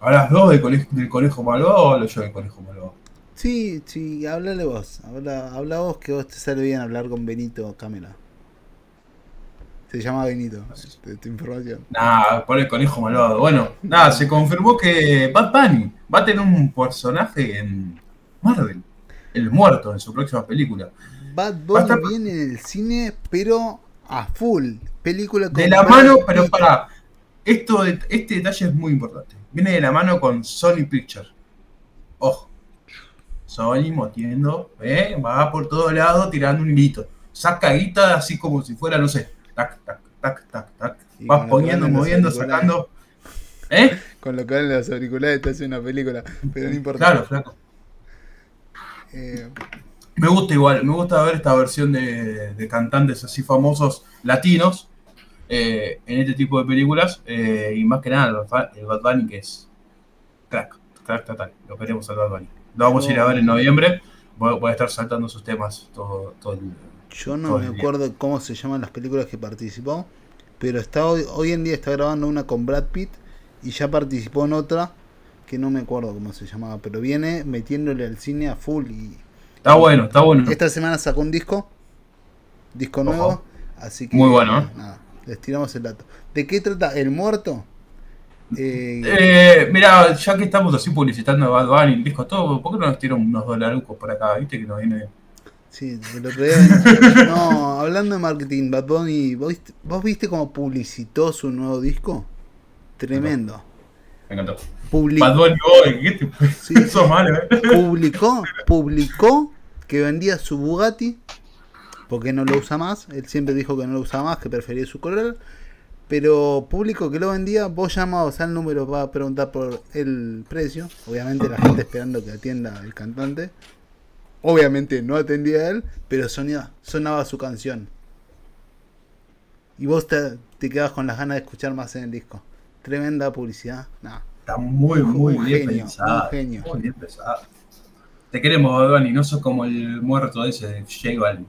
¿Hablas dos del conejo, del conejo malvado o hablo yo del conejo malvado? Sí, sí, háblale vos. Habla, habla vos que vos te sale bien hablar con Benito Camela. Se llama Benito, de tu información. Nah, por el conejo malvado. Bueno, nada, se confirmó que Bad Bunny va a tener un personaje en Marvel. El muerto en su próxima película. Bad Bunny viene en el cine, pero a full. Película De la mano, pero para. Esto, este detalle es muy importante. Viene de la mano con Sony Pictures. Ojo. Sony motiendo, ¿eh? va por todo lado tirando un hilito. Saca guita así como si fuera, no sé, tac, tac, tac, tac, tac. Vas poniendo, moviendo, sacando. ¿Eh? Con lo que en los auriculares te hace una película, pero no importa. Claro, flaco. Eh, me gusta igual, me gusta ver esta versión de, cantantes así famosos latinos eh, en este tipo de películas. Eh, y más que nada, el Bad Bunny, que es crack, crack total. Lo queremos al Bad Bunny. Lo vamos a ir a ver en noviembre. Voy, a estar saltando sus temas todo, todo el Yo no me acuerdo cómo se llaman las películas que participó, pero está hoy, hoy en día está grabando una con Brad Pitt y ya participó en otra que no me acuerdo cómo se llamaba, pero viene metiéndole al cine a full y Está bueno, está bueno. Esta semana sacó un disco, disco nuevo, así que muy bueno. ¿eh? Nada, les tiramos el dato. ¿De qué trata El Muerto? Eh, eh, mira, ya que estamos así publicitando a Bad Bunny, el disco todo, ¿por qué no nos tiran unos dolarucos por acá? ¿Viste que nos viene bien? Sí, el otro día. no, hablando de marketing, Bad Bunny, ¿vos, ¿vos viste cómo publicitó su nuevo disco? Tremendo. Me encantó. Publicó, Bad Bunny, ¿qué te... sí, Eso malo, ¿eh? Publicó, publicó que vendía su Bugatti, porque no lo usa más, él siempre dijo que no lo usaba más, que prefería su color, pero público que lo vendía, vos llamabas al número para preguntar por el precio, obviamente la gente esperando que atienda el cantante, obviamente no atendía a él, pero sonaba, sonaba su canción. Y vos te, te quedabas con las ganas de escuchar más en el disco. Tremenda publicidad. Está muy, muy, bien. Muy bien pensado. Te queremos, y no sos como el muerto ese de J Balvin.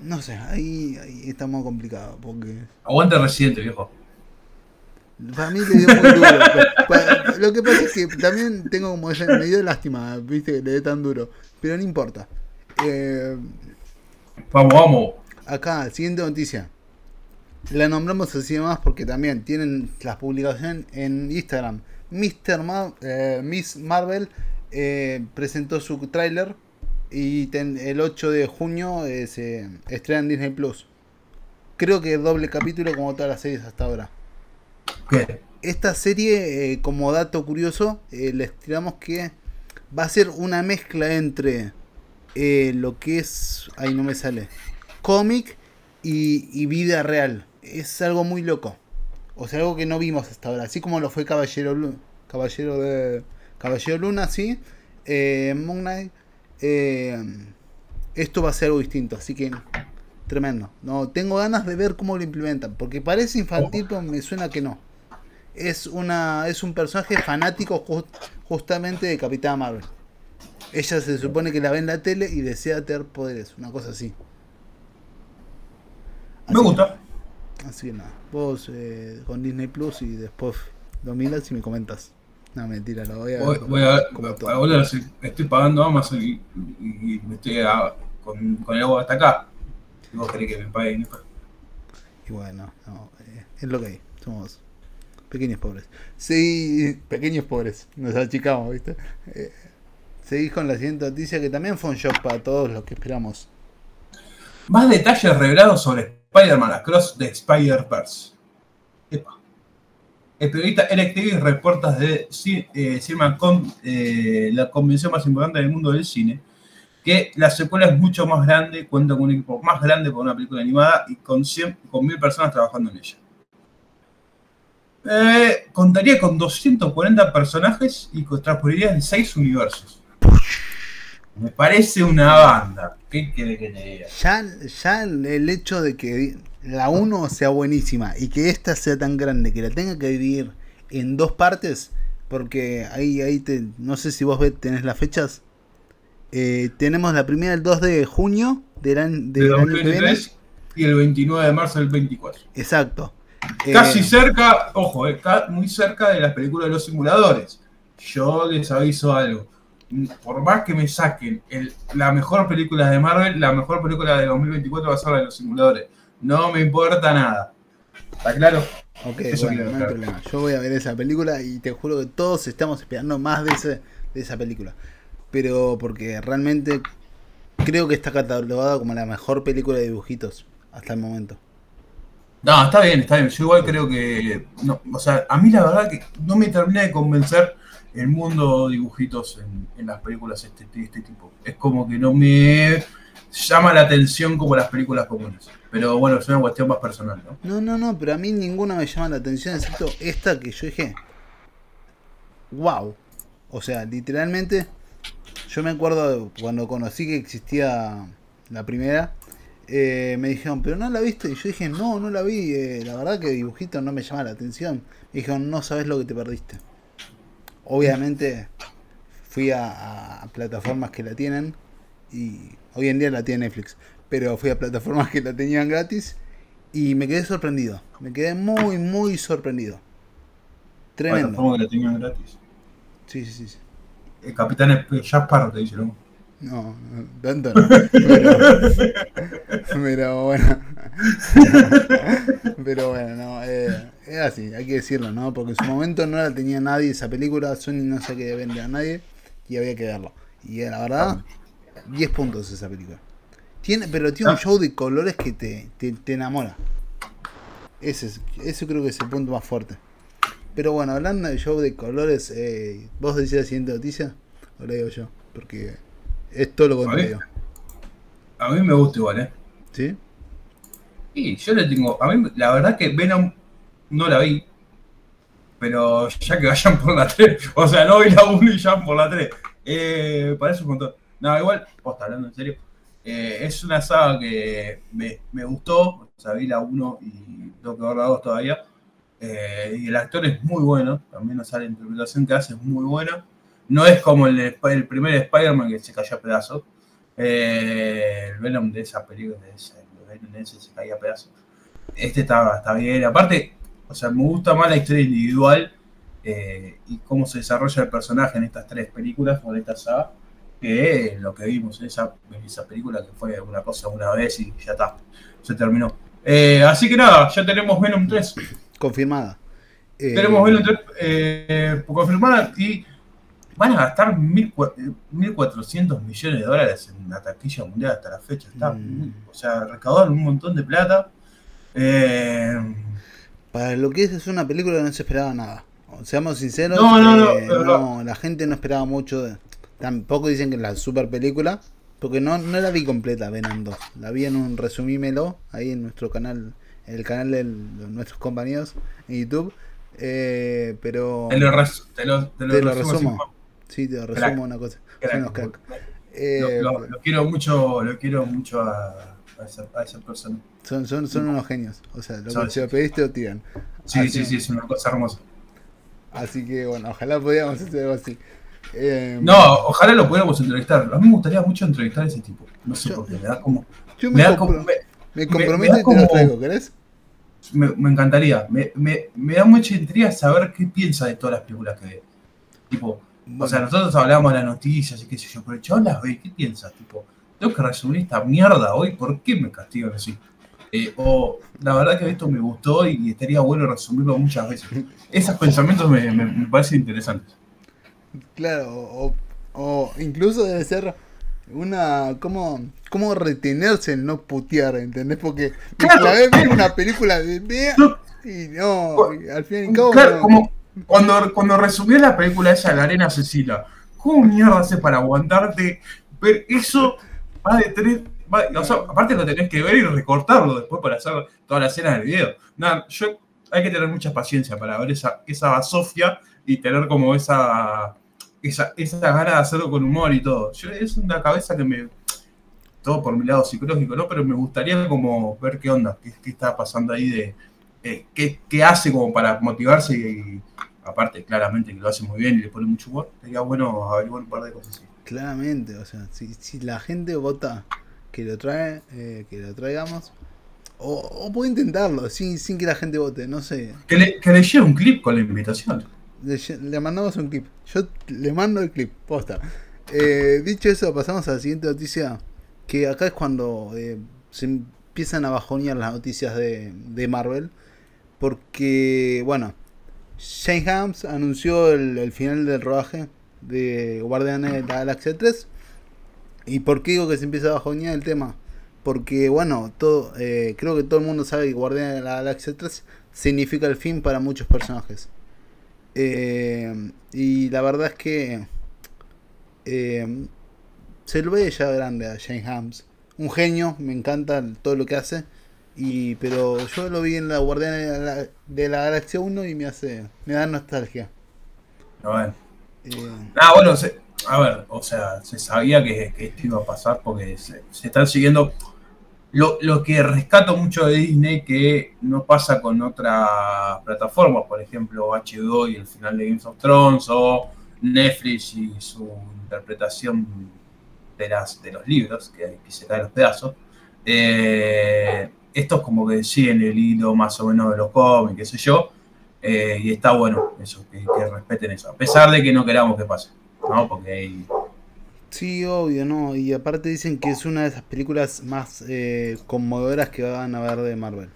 No sé, ahí, ahí estamos complicados porque... Aguante Residente, viejo. Para mí le dio muy duro. lo que pasa es que también tengo como me dio lástima, viste, que le dé tan duro. Pero no importa. Eh, vamos, vamos. Acá, siguiente noticia. La nombramos así más porque también tienen las publicaciones en Instagram. Mr. Eh, Miss Marvel eh, presentó su tráiler y el 8 de junio eh, se estrena en Disney Plus. Creo que doble capítulo como todas las series hasta ahora. Esta serie, eh, como dato curioso, les tiramos que va a ser una mezcla entre lo que es, ahí no me sale, cómic y, vida real. Es algo muy loco. O sea, algo que no vimos hasta ahora. Así como lo fue Caballero, Caballero de Caballero Luna, sí. Eh, Moon Knight. Eh, esto va a ser algo distinto, así que tremendo. No, tengo ganas de ver cómo lo implementan, porque parece infantil, pero me suena que no. Es una es un personaje fanático justamente de Capitán Marvel. Ella se supone que la ve en la tele y desea tener poderes, una cosa así. me gusta. así que nada, vos eh, con Disney Plus y después lo miras y me comentas. No, mentira, lo voy a ver. Voy, a, ahora estoy pagando Amazon y, me estoy con, con, el agua hasta acá. Y vos querés que me paguen. Y bueno, no, eh, es lo que hay. Somos pequeños pobres. Sí, pequeños pobres. Nos achicamos, ¿viste? Eh, seguís con la siguiente noticia que también fue un shock para todos los que esperamos. Más detalles revelados sobre Spider-Man Across the Spider-Verse. El periodista Eric TV reporta de eh, Con, eh, la convención más importante del mundo del cine, que la secuela es mucho más grande, cuenta con un equipo más grande para una película animada y con, 100, con mil personas trabajando en ella. Eh, contaría con 240 personajes y transcurriría en 6 universos. Me parece una banda. ¿Qué quiere que te diga? Ya, ya el hecho de que la 1 sea buenísima y que esta sea tan grande que la tenga que dividir en dos partes, porque ahí, ahí te, no sé si vos ves, tenés las fechas. Eh, tenemos la primera el 2 de junio del, año, del año que viene. Y el 29 de marzo del 24. Exacto. Casi eh, cerca, ojo, eh, muy cerca de las películas de los simuladores. Yo les aviso algo. Por más que me saquen la mejor película de Marvel, la mejor película de 2024 va a ser la de los simuladores. No me importa nada. ¿Está claro? Ok, bueno, no hay problema. Yo voy a ver esa película y te juro que todos estamos esperando más de, ese, de esa película. Pero porque realmente creo que está catalogada como la mejor película de dibujitos hasta el momento. No, está bien, está bien. Yo igual creo que. o sea, a mí la verdad que no me termina de convencer el mundo dibujitos en, las películas este, este tipo. Es como que no me llama la atención como las películas comunes. Pero bueno, es una cuestión más personal, ¿no? No, no, no, pero a mí ninguna me llama la atención, excepto esta que yo dije. ¡Wow! O sea, literalmente, yo me acuerdo cuando conocí que existía la primera, eh, me dijeron, ¿pero no la viste? Y yo dije, no, no la vi. Eh, la verdad que dibujito no me llama la atención. Me dijeron, no sabes lo que te perdiste. Obviamente, fui a, a plataformas que la tienen y hoy en día la tiene Netflix pero fui a plataformas que la tenían gratis y me quedé sorprendido. Me quedé muy, muy sorprendido. Tremendo. Plataformas que la tenían gratis. Sí, sí, sí. El capitán Jaspar te dice, ¿no? No, tanto no. Pero, pero bueno. pero bueno, no. Eh, es así, hay que decirlo, ¿no? Porque en su momento no la tenía nadie esa película. Sony no se quería vender a nadie y había que verlo. Y la verdad, 10 puntos esa película. Tiene, pero tiene un ah. show de colores que te, te, enamora. Ese, es, ese creo que es el punto más fuerte. Pero bueno, hablando de show de colores, eh, ¿vos decís la siguiente noticia? O la digo yo, porque es todo lo contrario. A mí me gusta igual, ¿eh? ¿Sí? Sí, yo le tengo. A mí, la verdad que Venom no la vi. Pero ya que vayan por la 3. O sea, no vi la 1 y ya por la 3. Eh, parece un montón. No, igual, posta, hablando en serio. Eh, es una saga que me, gustó, o sea, vi la 1 y tengo que ver la 2 todavía. Eh, y el actor es muy bueno, también o sea, la interpretación que hace es muy buena. No es como el, el primer Spider-Man que se cayó a pedazos. Eh, el Venom de esa película, de ese, Venom ese se caía a pedazos. Este está, está bien. Aparte, o sea, me gusta más la historia individual y cómo se desarrolla el personaje en estas tres películas o en esta saga que lo que vimos en esa, esa película, que fue una cosa una vez y ya está, se terminó. Eh, así que nada, ya tenemos Venom 3. Confirmada. Eh, tenemos Venom 3 eh, confirmada y van a gastar 1.400 millones de dólares en la taquilla mundial hasta la fecha. Está, mm. O sea, recaudaron un montón de plata. Para lo que es, es una película que no se esperaba nada. Seamos sinceros, no, no, no, la gente no esperaba mucho de, Tampoco dicen que es la super película, porque no, no la vi completa Venom 2. La vi en un resumímelo ahí en nuestro canal, en el canal de nuestros compañeros en YouTube. Eh, pero. Te lo, te lo, te lo, resumo. Sí, te resumo una cosa. Eh, lo, quiero mucho, lo quiero mucho a, esa, a esa, persona. Son, son, son unos genios. O sea, lo que se lo pediste lo tiran. Sí, sí, sí, es una cosa hermosa. Así que bueno, ojalá pudiéramos hacer algo así. Eh, no, ojalá lo pudiéramos entrevistar. A mí me gustaría mucho entrevistar a ese tipo. No sé por qué, me da como. Yo me, me, comprometo y te lo traigo, ¿querés? Me, encantaría. Me, da mucha intriga saber qué piensa de todas las películas que ve. Tipo, o sea, nosotros hablamos de las noticias y qué sé yo, pero yo las ve, ¿qué pienas? Tipo, tengo que resumir esta mierda hoy, ¿por qué me castigan así? Eh, o la verdad que esto me gustó y estaría bueno resumirlo muchas veces. Esos pensamientos me parecen interesantes. Claro, o, incluso debe ser una. ¿Cómo, cómo retenerse en no putear? ¿Entendés? Porque claro, la vez una película de y no, al fin y al cabo. Claro, como cuando, cuando resumí la película esa, La Arena Cecilia, ¿cómo mierda hace para aguantarte ver eso más de tres. aparte lo tenés que ver y recortarlo después para hacer toda la escena del video. Nada, yo hay que tener mucha paciencia para ver esa, esa basofia y tener como esa esa, esa gana de hacerlo con humor y todo. Yo, es una cabeza que me. todo por mi lado psicológico, ¿no? Pero me gustaría como ver qué onda, qué, qué está pasando ahí de eh, qué, qué, hace como para motivarse y, aparte claramente que lo hace muy bien y le pone mucho humor, sería bueno averiguar un par de cosas así. Claramente, o sea, si, si la gente vota que lo trae, eh, que lo traigamos, o, o, puede intentarlo sin, sin que la gente vote, no sé. Que le, que le lleve un clip con la invitación. Le, le, mandamos un clip. Yo le mando el clip, posta. Eh, dicho eso, pasamos a la siguiente noticia. Que acá es cuando eh, se empiezan a bajonear las noticias de, de Marvel. Porque, bueno, Shane Hams anunció el, final del rodaje de Guardianes de la Galaxia 3. ¿Y por qué digo que se empieza a bajonear el tema? Porque, bueno, todo, eh, creo que todo el mundo sabe que Guardianes de la Galaxia 3 significa el fin para muchos personajes. Eh, y la verdad es que eh, se lo ve ya grande a Shane Hams. Un genio, me encanta todo lo que hace. Y, pero yo lo vi en la Guardiana de la, de la Galaxia 1 y me hace. me da nostalgia. Bueno. Eh, ah, bueno, se, a ver, o sea, se sabía que, que, esto iba a pasar porque se, se están siguiendo. Lo, lo, que rescato mucho de Disney que no pasa con otras plataformas, por ejemplo HBO y el final de Game of Thrones o Netflix y su interpretación de, las, de los libros, que, que se caen los pedazos. Eh, estos como que siguen el hilo más o menos de los cómics, qué sé yo, eh, y está bueno eso, que, respeten eso, a pesar de que no queramos que pase, ¿no? Porque hay... Sí, obvio, ¿no? Y aparte dicen que es una de esas películas más eh, conmovedoras que van a ver de Marvel.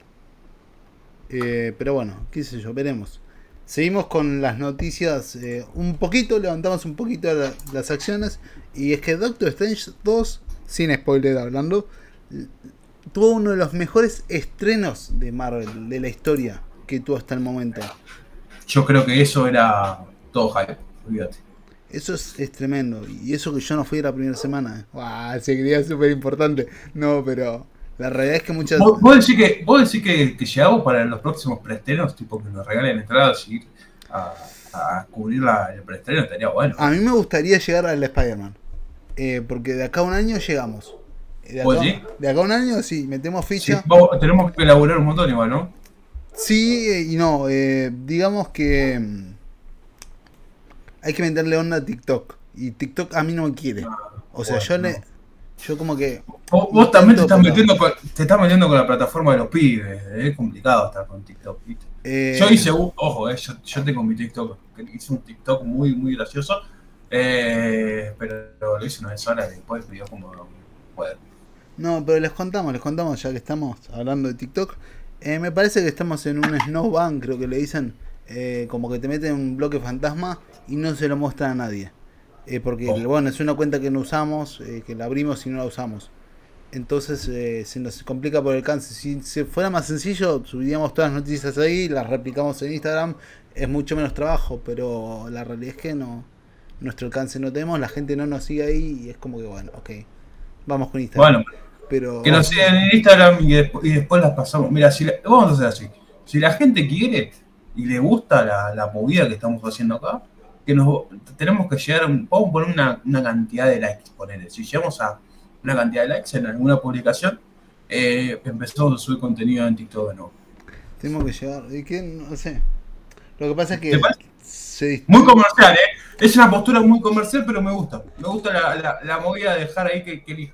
Eh, pero bueno, qué sé yo, veremos. Seguimos con las noticias, un poquito, levantamos un poquito la, las acciones. Y es que Doctor Strange 2, sin spoiler hablando, tuvo uno de los mejores estrenos de Marvel, de la historia que tuvo hasta el momento. Yo creo que eso era todo hype, olvídate. Eso es, es, tremendo. Y eso que yo no fui la primera semana. ¡Wow! Seguiría súper importante. No, pero la realidad es que muchas. ¿Vos, vos decís que, vos decís que, que llegamos para los próximos preestrenos, tipo que nos regalen entradas y ir a, a cubrir la, el preestreno, estaría bueno. A mí me gustaría llegar al Spider-Man. Eh, porque de acá a un año llegamos. De acá, sí? de acá a un año sí, metemos ficha. Sí, tenemos que elaborar un montón igual, ¿no? Sí y no. Eh, digamos que mm, hay que meterle onda a TikTok. Y TikTok a mí no me quiere. No, o sea, bueno, yo le. Yo como que. Vos, vos también te estás, metiendo con, te estás metiendo con la plataforma de los pibes. ¿eh? Es complicado estar con TikTok. ¿viste? Eh, yo hice, ojo, eh, yo, yo, tengo mi TikTok. Hice un TikTok muy, muy gracioso. Eh, pero lo hice una vez sola y después pidió como. Bueno. No, pero les contamos, les contamos ya que estamos hablando de TikTok. Eh, me parece que estamos en un snowbank, creo que le dicen. Eh, como que te meten un bloque fantasma y no se lo muestra a nadie. Eh, porque, oh. bueno, es una cuenta que no usamos, eh, que la abrimos y no la usamos. Entonces eh, se nos complica por el alcance. Si, si fuera más sencillo, subiríamos todas las noticias ahí, las replicamos en Instagram. Es mucho menos trabajo, pero la realidad es que no. Nuestro alcance no tenemos, la gente no nos sigue ahí y es como que, bueno, ok. Vamos con Instagram. Bueno, pero, que nos sigan en Instagram y después, y después las pasamos. Mira, si la, vamos a hacer así. Si la gente quiere y le gusta la, la movida que estamos haciendo acá, que nos tenemos que llegar, vamos a poner una, una cantidad de likes, poner. Si llegamos a una cantidad de likes en alguna publicación, eh, empezamos a subir contenido en TikTok de nuevo. Tenemos que llegar, y que no sé. Lo que pasa es que se... muy comercial, ¿eh? Es una postura muy comercial, pero me gusta. Me gusta la, la, la movida de dejar ahí que, que.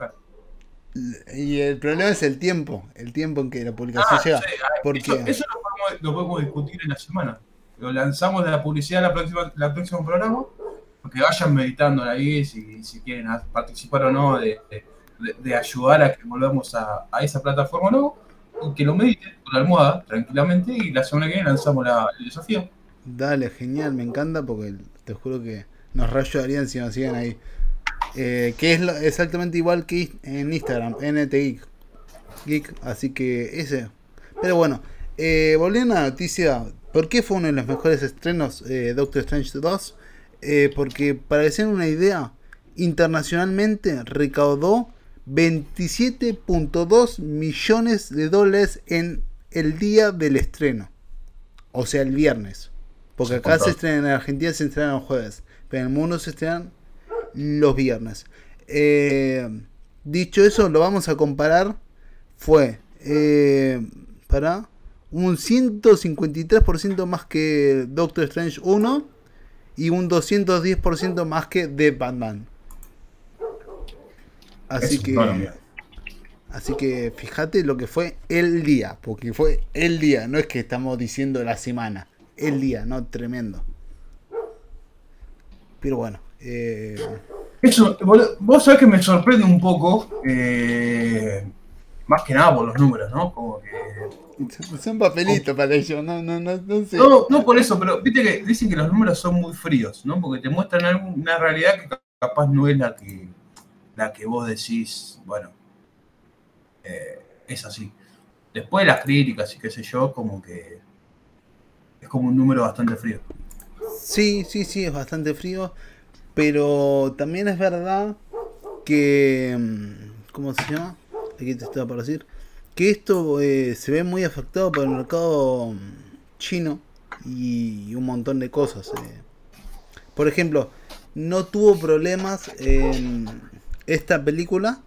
Y el problema es el tiempo, el tiempo en que la publicación ah, llega. Sí, porque... Eso, eso lo, podemos, lo, podemos, discutir en la semana. Lo lanzamos de la publicidad la próxima, la próxima programa, porque vayan meditando ahí si, si quieren participar o no de, de, de ayudar a que volvamos a, a, esa plataforma o no, y que lo mediten con la almohada tranquilamente y la semana que viene lanzamos la, el desafío. Dale, genial, me encanta porque te juro que nos rayarían si nos siguen ahí. Eh, que es exactamente igual que en Instagram, NTGeek. Geek, así que ese. Pero bueno, eh, volviendo a la noticia, ¿por qué fue uno de los mejores estrenos eh, Doctor Strange 2? Eh, porque para que se den una idea, internacionalmente recaudó 27.2 millones de dólares en el día del estreno. O sea, el viernes. Porque acá se estrena en Argentina, se estrena los jueves. Pero en el mundo se estrenan los viernes. Eh, Dicho eso, lo vamos a comparar. Fue eh, para un 153% más que Doctor Strange 1 y un 210% más que The Batman. Así que así que fíjate lo que fue el día, porque fue el día, no es que estamos diciendo la semana, el día, no tremendo. Pero bueno, eh, eso, vos sabés que me sorprende un poco, eh, más que nada por los números, ¿no? Como que. Son papelitos para ellos, no, no, no, no sé. No, no por eso, pero viste que dicen que los números son muy fríos, ¿no? Porque te muestran una realidad que capaz no es la que, la que vos decís, bueno, eh, es así. Después de las críticas y qué sé yo, como que es como un número bastante frío. Sí, sí, sí, es bastante frío. Pero también es verdad que. Mm, ¿Cómo se llama? Aquí te estaba para decir. Que esto eh, se ve muy afectado por el mercado mm, chino y un montón de cosas. Eh. Por ejemplo, no tuvo problemas en esta película,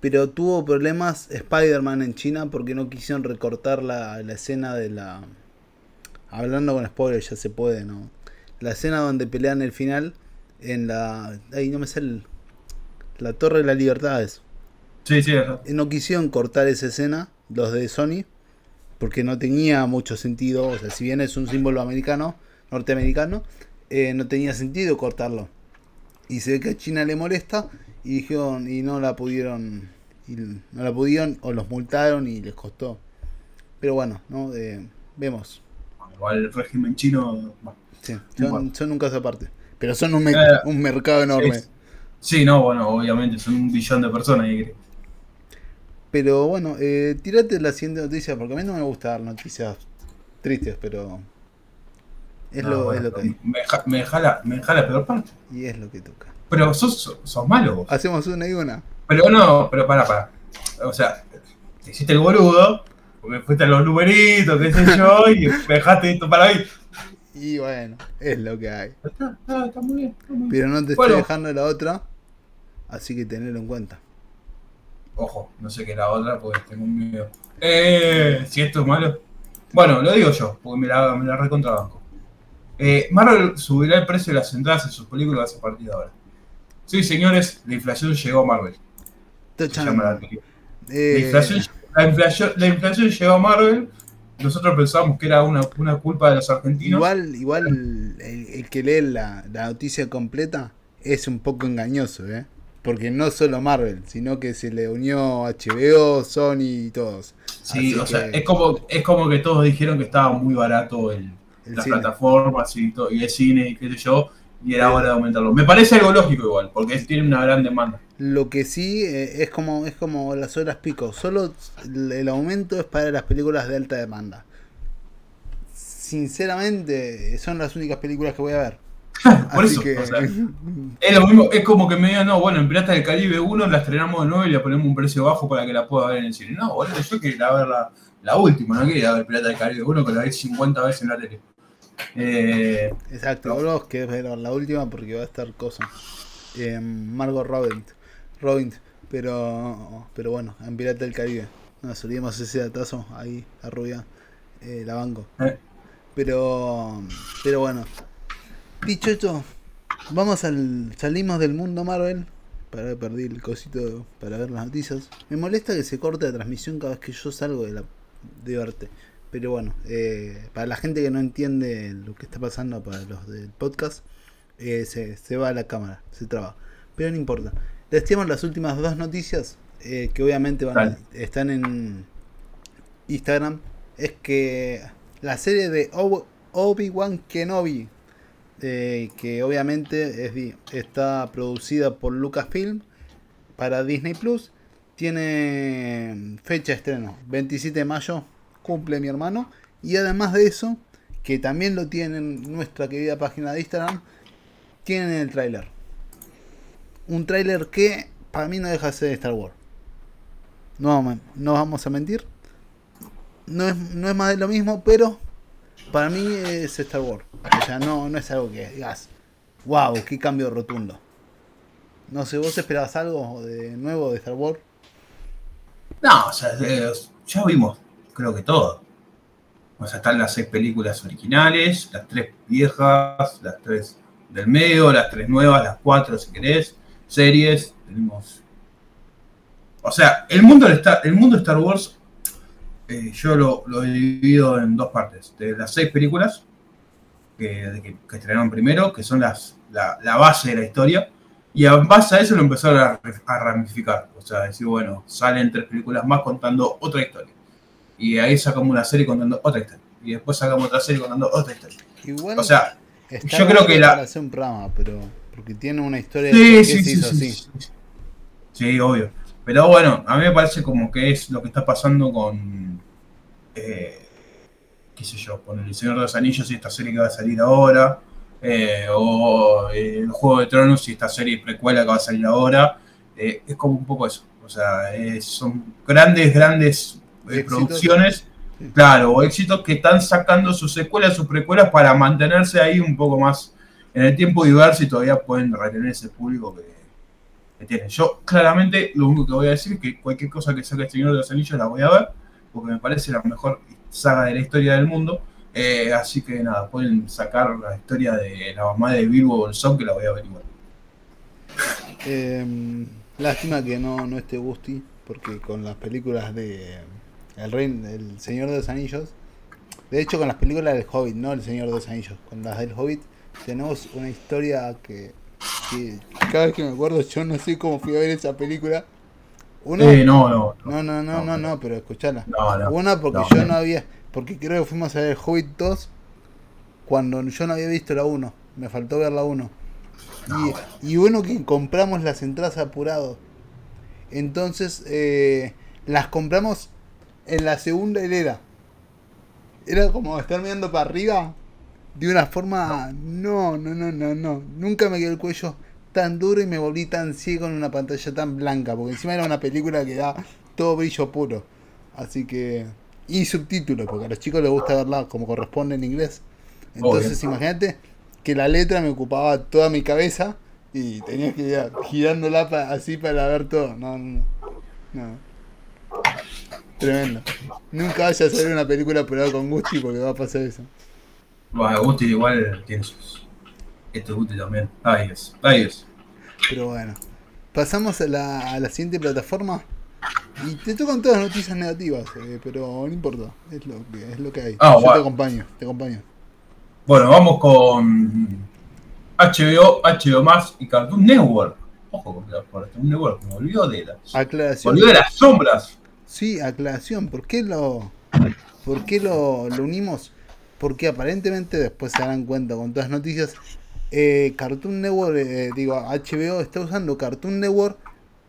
pero tuvo problemas Spider-Man en China porque no quisieron recortar la, la escena de la. Hablando con spoilers, ya se puede, ¿no? La escena donde pelean el final en la. Ahí no me sé el, La Torre de las Libertades. Sí, sí, No quisieron cortar esa escena, los de Sony, porque no tenía mucho sentido. O sea, si bien es un símbolo americano, norteamericano, eh, no tenía sentido cortarlo. Y se ve que a China le molesta y dijeron, y no la pudieron, y no la pudieron, o los multaron y les costó. Pero bueno, ¿no? Eh, vemos. Igual el régimen chino. sí, son, son un caso aparte. Pero son un, eh, un mercado enorme. Sí, no, bueno, obviamente, son un billón de personas. Ahí. Pero bueno, eh, tirate la siguiente noticia, porque a mí no me gusta dar noticias tristes, pero es, lo, es lo que hay. Me, me, deja la, me deja la peor parte. Y es lo que toca. Pero sos, sos, malo vos. Hacemos una y una. Pero no, pero para, para. O sea, te hiciste el boludo, porque fuiste a los numeritos, qué sé yo, y me dejaste esto para ahí. Y bueno, es lo que hay. Está, está, muy, bien, Pero no te estoy dejando la otra, así que tenerlo en cuenta. Ojo, no sé qué es la otra porque tengo un miedo. Eh, si esto es malo. Bueno, lo digo yo, porque me la, me la recontrabanco. Eh, Marvel subirá el precio de las entradas en sus películas a partir de ahora. Sí, señores, la inflación llegó a Marvel. Se llama la, eh... la, inflación, la, inflación, la inflación llegó a Marvel nosotros pensábamos que era una, culpa de los argentinos. Igual, igual el, que lee la, noticia completa es un poco engañoso, ¿eh? Porque no solo Marvel, sino que se le unió HBO, Sony y todos. Sí, o sea, es como, es como que todos dijeron que estaba muy barato el, las plataformas y, todo, y el cine y qué sé yo, y era hora de aumentarlo. Me parece algo lógico igual, porque tiene una gran demanda. Lo que sí eh, es como es como las horas pico, solo el aumento es para las películas de alta demanda. Sinceramente, son las únicas películas que voy a ver. Por eso, es lo mismo, es como que me digan, no, bueno, en Pirata del Caribe 1 la estrenamos de nuevo y le ponemos un precio bajo para que la pueda ver en el cine. No, boludo, yo quería ver la, la última, no quería ver Pirata del Caribe 1 que la vi 50 veces en la tele. Eh, Exacto, vos que ver la última porque va a estar cosa. Eh, Margot Robbie. Robin, pero pero bueno, en Pirata del Caribe. Nos olvidemos ese datazo ahí, a rubia, eh, la banco. Eh. Pero pero bueno. Dicho esto, vamos al salimos del mundo Marvel. Para perdí el cosito para ver las noticias. Me molesta que se corte la transmisión cada vez que yo salgo de la de verte. Pero bueno, eh, para la gente que no entiende lo que está pasando para los del podcast, se, se va a la cámara, se traba. Pero no importa. Les tenemos las últimas dos noticias eh, que obviamente van están en Instagram. Es que la serie de Obi-Wan Kenobi, eh, que obviamente es, está producida por Lucasfilm para Disney Plus, tiene fecha de estreno 27 de mayo, cumple mi hermano. Y además de eso, que también lo tiene en nuestra querida página de Instagram, tienen el tráiler un tráiler que para mí no deja de ser Star Wars. No, no vamos a mentir. No es, no es más de lo mismo, pero para mí es Star Wars. O sea, no, no es algo que digas, wow, qué cambio rotundo. No sé, ¿vos esperabas algo de nuevo de Star Wars? No, ya vimos, creo que todo. O sea, están las seis películas originales, las tres viejas, las tres del medio, las tres nuevas, las cuatro si querés, series, tenemos... O sea, el mundo de Star, el mundo de Star Wars eh, yo lo, he dividido en dos partes. De las seis películas que, que, estrenaron primero, que son las, la, base de la historia, y en base a eso lo empezaron a, a, ramificar. O sea, decir, bueno, salen tres películas más contando otra historia. Y ahí sacamos una serie contando otra historia. Y después sacamos otra serie contando otra historia. Igual o sea, yo creo que la. hacer un programa, pero. Porque tiene una historia sí, sí, sí, sí, sí, obvio. Pero bueno, a mí me parece como que es lo que está pasando con. Eh, qué sé yo, con El Señor de los Anillos y esta serie que va a salir ahora. Eh, o eh, El Juego de Tronos y esta serie precuela que va a salir ahora. es como un poco eso. O sea, son grandes, grandes producciones Claro, o éxitos que están sacando sus secuelas, sus precuelas para mantenerse ahí un poco más en el tiempo y ver si todavía pueden retener ese público que, tienen. Yo, claramente, lo único que voy a decir es que cualquier cosa que saque el Señor de los Anillos la voy a ver, porque me parece la mejor saga de la historia del mundo. Eh, así que nada, pueden sacar la historia de la mamá de Bilbo Bolsón, que la voy a ver igual. Em, lástima que no, no esté Gusti, porque con las películas de el rey, el Señor de los Anillos. De hecho, con las películas del Hobbit, no el Señor de los Anillos, con las del Hobbit tenemos una historia que, cada vez que me acuerdo yo no sé cómo fui a ver esa película. Una, no, no, no, no, no, no, no, pero escuchala. Una porque yo no había, porque creo que fuimos a ver Hobbit 2 cuando yo no había visto la 1, me faltó ver la 1. Y, y uno que compramos las entradas apurado. Entonces, eh, las compramos en la segunda hilera. Era como estar mirando para arriba de una forma. No, no, no, no, no. Nunca me quedó el cuello tan duro y me volví tan ciego en una pantalla tan blanca. Porque encima era una película que da todo brillo puro. Así que. Y subtítulos, porque a los chicos les gusta verla como corresponde en inglés. Entonces, imagínate que la letra me ocupaba toda mi cabeza y tenía que ir girándola así para ver todo. No, no, no. Tremendo. Nunca vayas a hacer una película por con Gusti porque va a pasar eso. Bueno, Gusti igual tiene sus. Esto es Gusti también. Ay, Dios. Ay, Dios. Pero bueno. Pasamos a la, a la siguiente plataforma. Y te tocan todas las noticias negativas, eh, pero no importa. Es lo que, es lo que hay. Ah, Yo te acompaño, te acompaño. Bueno, vamos con HBO, HBO Max y Cartoon Network. Ojo con Cartoon Network, me olvidó de las. Aclaración. Me olvidó de las sombras. Sí, aclaración. ¿Por qué lo, por qué lo, unimos? Porque aparentemente después se darán cuenta con todas las noticias. Eh, Cartoon Network, eh, digo, HBO está usando Cartoon Network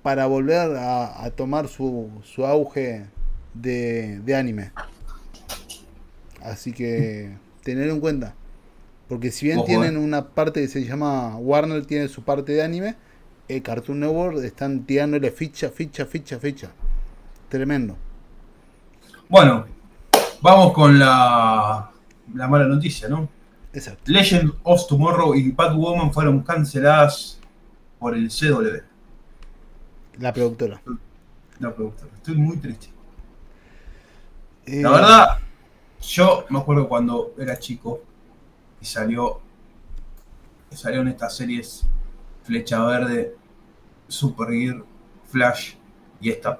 para volver a, tomar su, su auge de, de, anime. Así que tener en cuenta. Porque si bien tienen eh. una parte que se llama Warner, tiene su parte de anime, eh, Cartoon Network están tirándole ficha, ficha, ficha, ficha. Tremendo. Bueno, vamos con la, la mala noticia, ¿no? Exacto. Legend of Tomorrow y Woman fueron canceladas por el CW. La productora. La productora. Estoy muy triste. Eh, la verdad, yo me acuerdo cuando era chico y salió. Salieron estas series Flecha Verde, Super Gear, Flash y esta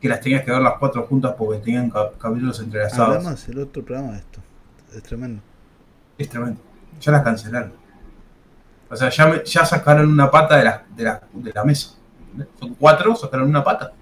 que las tenías que ver las cuatro juntas porque tenían capítulos entrelazados. Hablamos el otro programa de esto. Es tremendo. Es tremendo. Ya las cancelaron. O sea, ya, ya sacaron una pata de la, de, la, de la mesa. Son cuatro, sacaron una pata.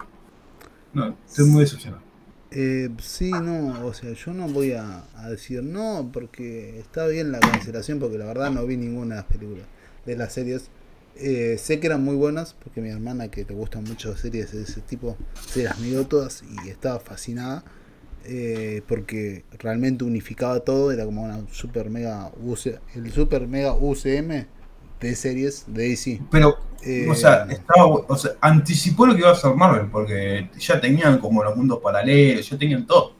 No, estoy muy decepcionado. Eh, sí, no, o sea, yo no voy a, a, decir no, porque está bien la cancelación, porque la verdad no vi ninguna de las películas, de las series. Eh, sé que eran muy buenas porque mi hermana, que le gustan mucho series de ese tipo, se las miró todas y estaba fascinada. Eh, porque realmente unificaba todo, era como una super mega el super mega UCM de series de DC. Pero, o, sea, eh, estaba, o sea, anticipó lo que iba a hacer Marvel, porque ya tenían como los mundos paralelos, ya tenían todo.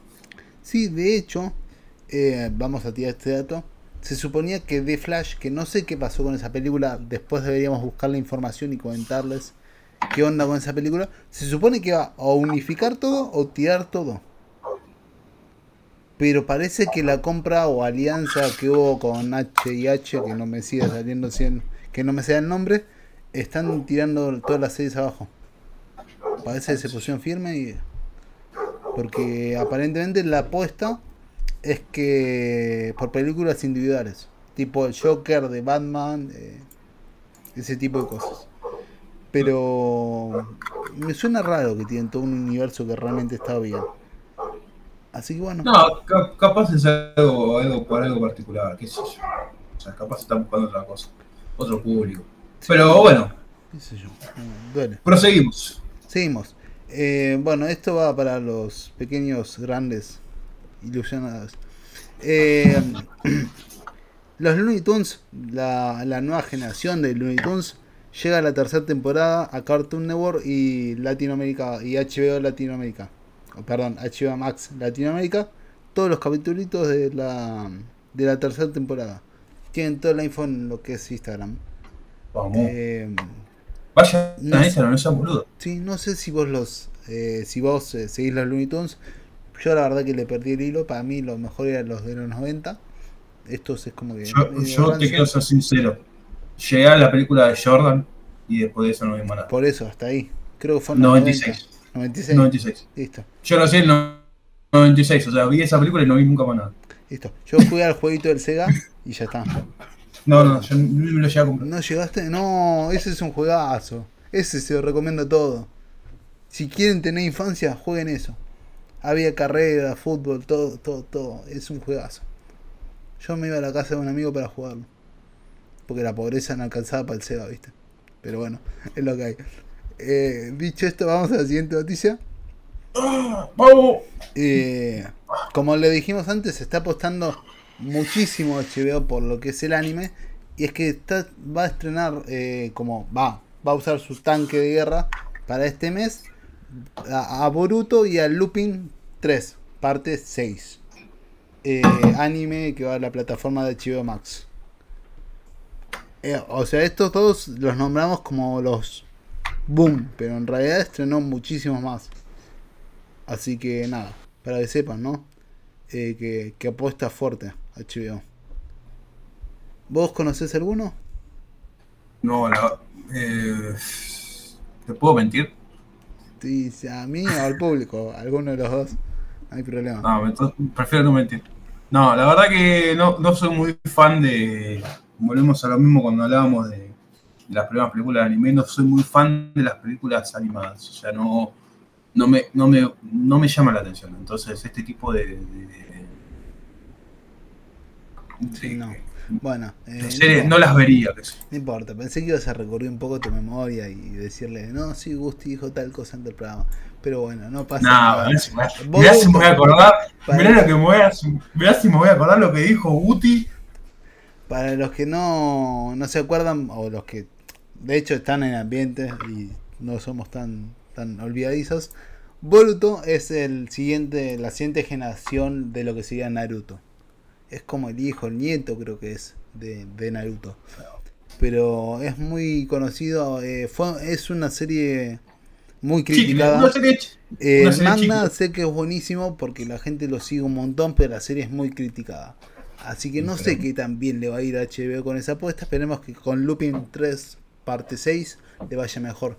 Sí, de hecho, vamos a tirar este dato. se suponía que The Flash, que no sé qué pasó con esa película, después deberíamos buscar la información y comentarles qué onda con esa película, se supone que va a unificar todo o tirar todo. Pero parece que la compra o alianza que hubo con H y H, que no me sigue saliendo 100, que no me sea el nombre, están tirando todas las series abajo. Parece que se pusieron firme y. Porque aparentemente la apuesta es que por películas individuales, tipo el Joker de Batman, eh, ese tipo de cosas. Pero me suena raro que tienen todo un universo que realmente está bien. Así que bueno. No, capaz es algo, algo por algo particular, qué sé yo. O sea, capaz están buscando otra cosa, otro público. Pero bueno. ¿Qué sé yo? Duele. Proseguimos. Seguimos. Eh, bueno, esto va para los pequeños, grandes ilusionados. Eh, los Looney Tunes, la, la, nueva generación de Looney Tunes, llega a la tercera temporada a Cartoon Network y Latinoamérica y HBO Latinoamérica. Perdón, HBO Max Latinoamérica. Todos los capítulos de la, de la tercera temporada. Tienen toda la info en lo que es Instagram. Vamos. Eh, Vaya no, Instagram, no seas boludo. Sí, no sé si vos los eh, si vos eh, seguís los Looney Tunes yo la verdad que le perdí el hilo. Para mí lo mejor eran los de los 90. Estos es como que... Yo, te quiero ser sincero. Llegué a la película de Jordan y después de eso no vi más nada. Por eso, hasta ahí. Creo que fue en 96. 96. 96. Listo. Yo no sé el 96. O sea, vi esa película y no vi nunca más nada. Listo. Yo jugué al jueguito del Sega y ya está. No, no, yo no me lo llegué a comprar. ¿No llegaste? No, ese es un juegazo. Ese se lo recomiendo todo. Si quieren tener infancia, jueguen eso. Había carrera, fútbol, todo, todo, todo. Es un juegazo. Yo me iba a la casa de un amigo para jugarlo. Porque la pobreza no alcanzaba para el Sega, ¿viste? Pero bueno, es lo que hay. Eh, dicho esto, vamos a la siguiente noticia. Eh, como le dijimos antes, se está apostando muchísimo HBO por lo que es el anime. Y es que está, va a estrenar, eh, como va, va a usar su tanque de guerra para este mes a, Boruto y a Lupin 3, parte 6. Eh, anime que va a la plataforma de HBO Max. O sea, estos todos los nombramos como los boom, pero en realidad estrenó muchísimos más. Así que nada, para que sepan, ¿no? Eh, que, que, apuesta fuerte HBO. ¿Vos conocés alguno? No, la, ¿te puedo mentir? a mí o al público, alguno de los dos, no hay problema. No, entonces prefiero no mentir. No, la verdad que no, no soy muy fan de. Volvemos a lo mismo cuando hablábamos de las primeras películas de anime, no soy muy fan de las películas animadas. O sea, no, no, me, no, me, no me llama la atención. Entonces, este tipo de. de, sí, no. Bueno, eh, no, las vería. No importa, pensé que ibas a recurrir un poco tu memoria y decirle, no, sí, Gusti dijo tal cosa en el programa. Pero bueno, no pasa nada. Mirá si me voy a acordar, mirá, lo que me voy a, mirá si me voy a acordar lo que dijo Guti. Para los que no, no se acuerdan, o los que de hecho están en ambiente y no somos tan, tan olvidadizos, Boruto es el siguiente, la siguiente generación de lo que sería Naruto es como el hijo, el nieto creo que es de, Naruto. Pero es muy conocido, eh, fue, es una serie muy criticada. Eh, el manga sé que es buenísimo porque la gente lo sigue un montón, pero la serie es muy criticada. Así que no sé qué tan bien le va a ir a HBO con esa apuesta. Esperemos que con Lupin 3 parte 6 le vaya mejor.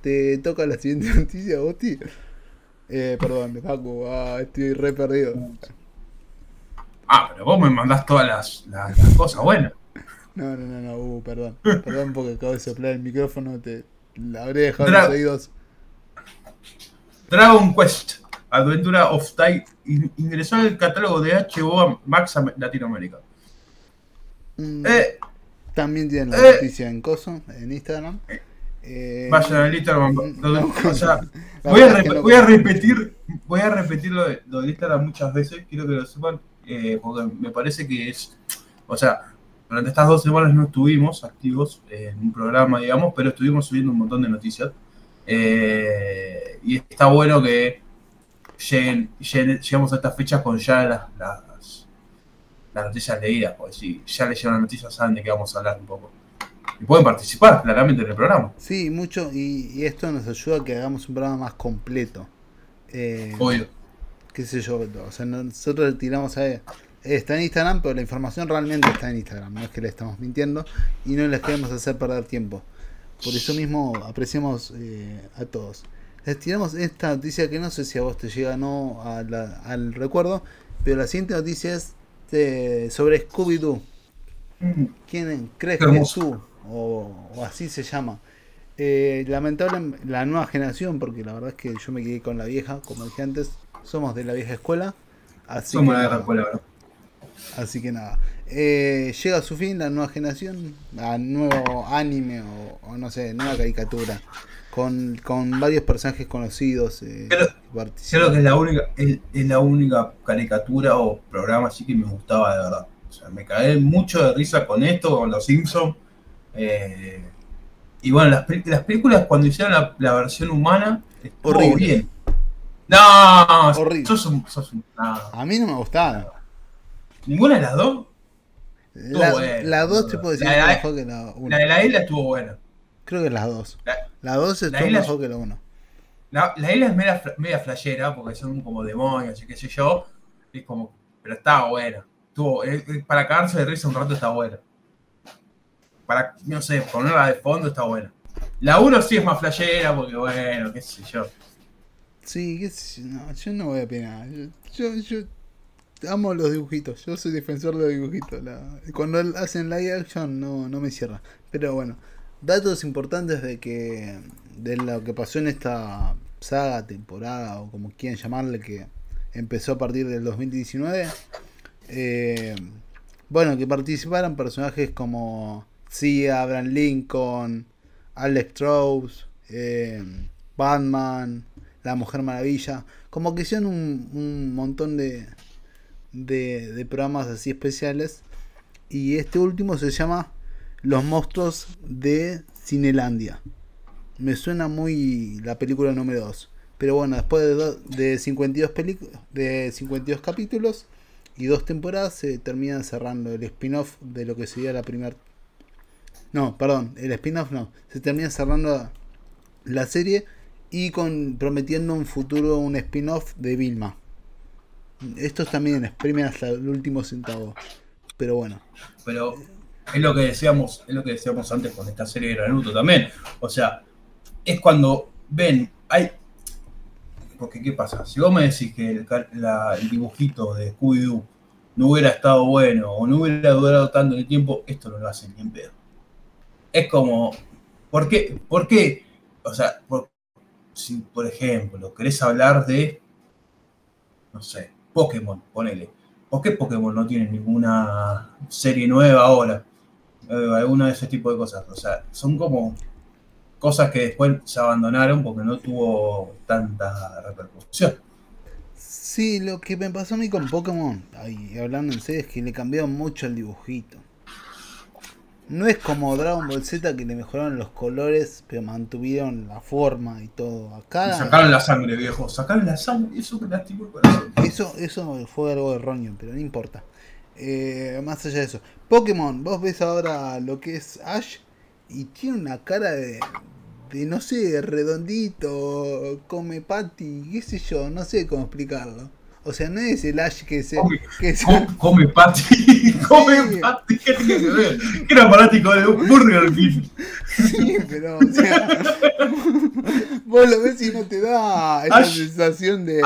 Te toca la siguiente noticia, Boti. Eh, perdón, Paco, ah, estoy re perdido. Ah, pero vos me mandás todas las, las, cosas buenas. No, no, no, no, uh, perdón. Perdón porque acabo de soplar el micrófono, te la habré dejado en los oídos. Dragon Quest, Aventura of Time, ingresó al catálogo de HBO Max Latinoamérica. Mm, eh, también tienen la eh, noticia en Coso, en Instagram. Eh, vayan al Instagram. o sea, voy, a voy, a repetir, voy a repetir lo de, lo de Instagram muchas veces, quiero que lo sepan eh, porque me parece que es, o sea, durante estas dos semanas no estuvimos activos en un programa, digamos, pero estuvimos subiendo un montón de noticias. Eh, y está bueno que lleguen, llegamos a estas fechas con ya las, las noticias leídas, porque si ya leyeron las noticias saben de qué vamos a hablar un poco. Y pueden participar claramente en el programa. Sí, mucho, y, esto nos ayuda a que hagamos un programa más completo. Eh, Obvio. Qué sé yo, o sea, nosotros tiramos a... Está en Instagram, pero la información realmente está en Instagram, no es que le estamos mintiendo y no les queremos hacer perder tiempo. Por eso mismo apreciamos eh, a todos. Les tiramos esta noticia que no sé si a vos te llega no al recuerdo, pero la siguiente noticia es sobre Scooby-Doo. ¿Quién crees que es tú? O, así se llama. Eh, lamentable la nueva generación, porque la verdad es que yo me quedé con la vieja, como dije antes, somos de la vieja escuela. Así somos de la vieja escuela, Así que nada. Eh, llega a su fin la nueva generación, a nuevo anime o, no sé, nueva caricatura, con, con varios personajes conocidos. Eh, creo, que es la, única, es, la única caricatura o programa así que me gustaba de verdad. O sea, me caí mucho de risa con esto, con los Simpsons. Eh, y bueno, las, las, películas cuando hicieron la, versión humana, horrible. bien. No, horrible. Sos un, sos un, A mí no me gustaba. ¿Ninguna de las dos? La, dos te puedo decir la, mejor que la 1. La de la isla estuvo buena. Creo que las dos. La, dos estuvo mejor que la 1. La, isla es media, media flashera porque son como demonios y qué sé yo. Es como, pero estaba buena. Estuvo, para cagarse de risa un rato está buena. Para, no sé, ponerla de fondo está buena. La 1 sí es más flashera porque bueno, qué sé yo. Sí, qué sé yo, no, yo no voy a opinar. yo, yo amo los dibujitos. Yo soy defensor de los dibujitos. cuando hacen live action no, no me cierra. Pero bueno, datos importantes de que de lo que pasó en esta saga, temporada o como quieran llamarle, que empezó a partir del 2019. Eh, bueno, que participaron personajes como C. Abraham Lincoln, Alex Strauss, eh, Batman, La Mujer Maravilla. Como que hicieron un, un montón de, de, programas así especiales. Y este último se llama Los monstruos de Cinelandia. Me suena muy la película número 2. Pero bueno, después de, de 52 de 52 capítulos y dos temporadas se termina cerrando el spin-off de lo que sería la primera... No, perdón, el spin-off no. Se termina cerrando la serie y con, prometiendo un futuro un spin-off de Vilma. Estos también exprimen hasta el último centavo. Pero bueno. Pero es lo que decíamos, es lo que decíamos antes con esta serie de Naruto también. O sea, es cuando ven, hay. Porque qué pasa, si vos me decís que el, dibujito de Scooby-Doo no hubiera estado bueno o no hubiera durado tanto el tiempo, esto no lo hacen ni en pedo. Es como, ¿por qué? ¿Por qué? O sea, si por ejemplo querés hablar de, no sé, Pokémon, ponele. ¿Por qué Pokémon no tiene ninguna serie nueva ahora? Eh, alguna de ese tipo de cosas. O sea, son como cosas que después se abandonaron porque no tuvo tanta repercusión. Sí, lo que me pasó a mí con Pokémon, ahí, hablando en serio, es que le cambiaron mucho el dibujito. No es como Dragon Ball Z que le mejoraron los colores, pero mantuvieron la forma y todo. Acá. sacaron la sangre, viejo. Sacaron la sangre. Eso que lastimó el corazón. Eso, eso fue algo erróneo, pero no importa. Eh, más allá de eso. Pokémon, vos ves ahora lo que es Ash y tiene una cara de, de no sé, redondito, come patty, qué sé yo, no sé cómo explicarlo. O sea, no es el Ash que se. Come, que come, Patty. come Patty. ¿Qué tiene que ver? Que era fanático de Burger King. Sí, pero. O sea, vos lo ves y no te da esa sensación de.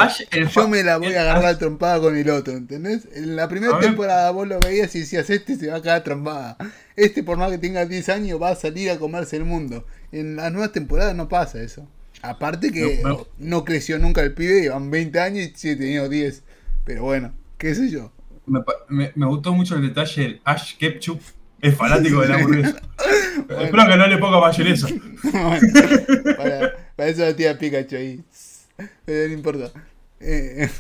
yo me la voy a agarrar trompada con el otro, ¿entendés? En la primera temporada vos lo veías y decías: Este se va a quedar trompada. Este, por más que tenga 10 años, va a salir a comerse el mundo. En las nuevas temporadas no pasa eso. Aparte que no, creció nunca el pibe, llevan 20 años y sí tenido 10. Pero bueno, qué sé yo. Me, me, gustó mucho el detalle, el Ash Ketchup es fanático de la hamburguesa. Espero que no le ponga mayonesa. para, para, eso la tía Pikachu ahí. Pero no importa. Eh,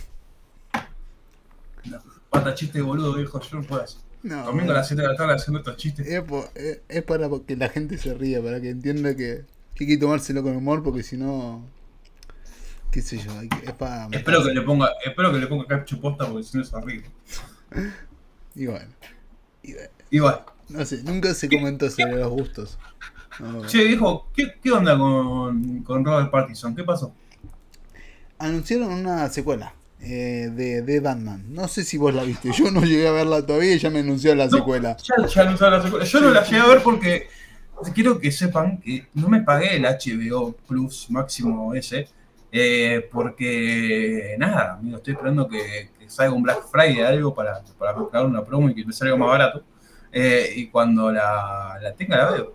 no, pata chiste boludo, viejo, yo no puedo hacer. No, Domingo a las 7 de la tarde haciendo estos chistes. Es, es, es para que la gente se ría, para que entienda que que hay que tomárselo con humor porque si no. qué sé yo, es para. Espero que, le ponga, espero que le ponga posta porque si no es horrible. Y bueno. Y bueno. No sé, nunca se comentó sobre los gustos. Che, dijo, ¿qué, ¿qué, onda con, con Robert Pattinson? ¿Qué pasó? Anunciaron una secuela eh, de, de, Batman. No sé si vos la viste. Yo no llegué a verla todavía y ya me anunció la secuela. Ya, ya anunció la secuela. Yo no la llegué a ver porque quiero que sepan que no me pagué el HBO Plus máximo ese. Eh, porque nada, amigo, estoy esperando que, que, salga un Black Friday algo para, para buscar una promo y que me salga más barato. Eh, y cuando la, la, tenga la veo.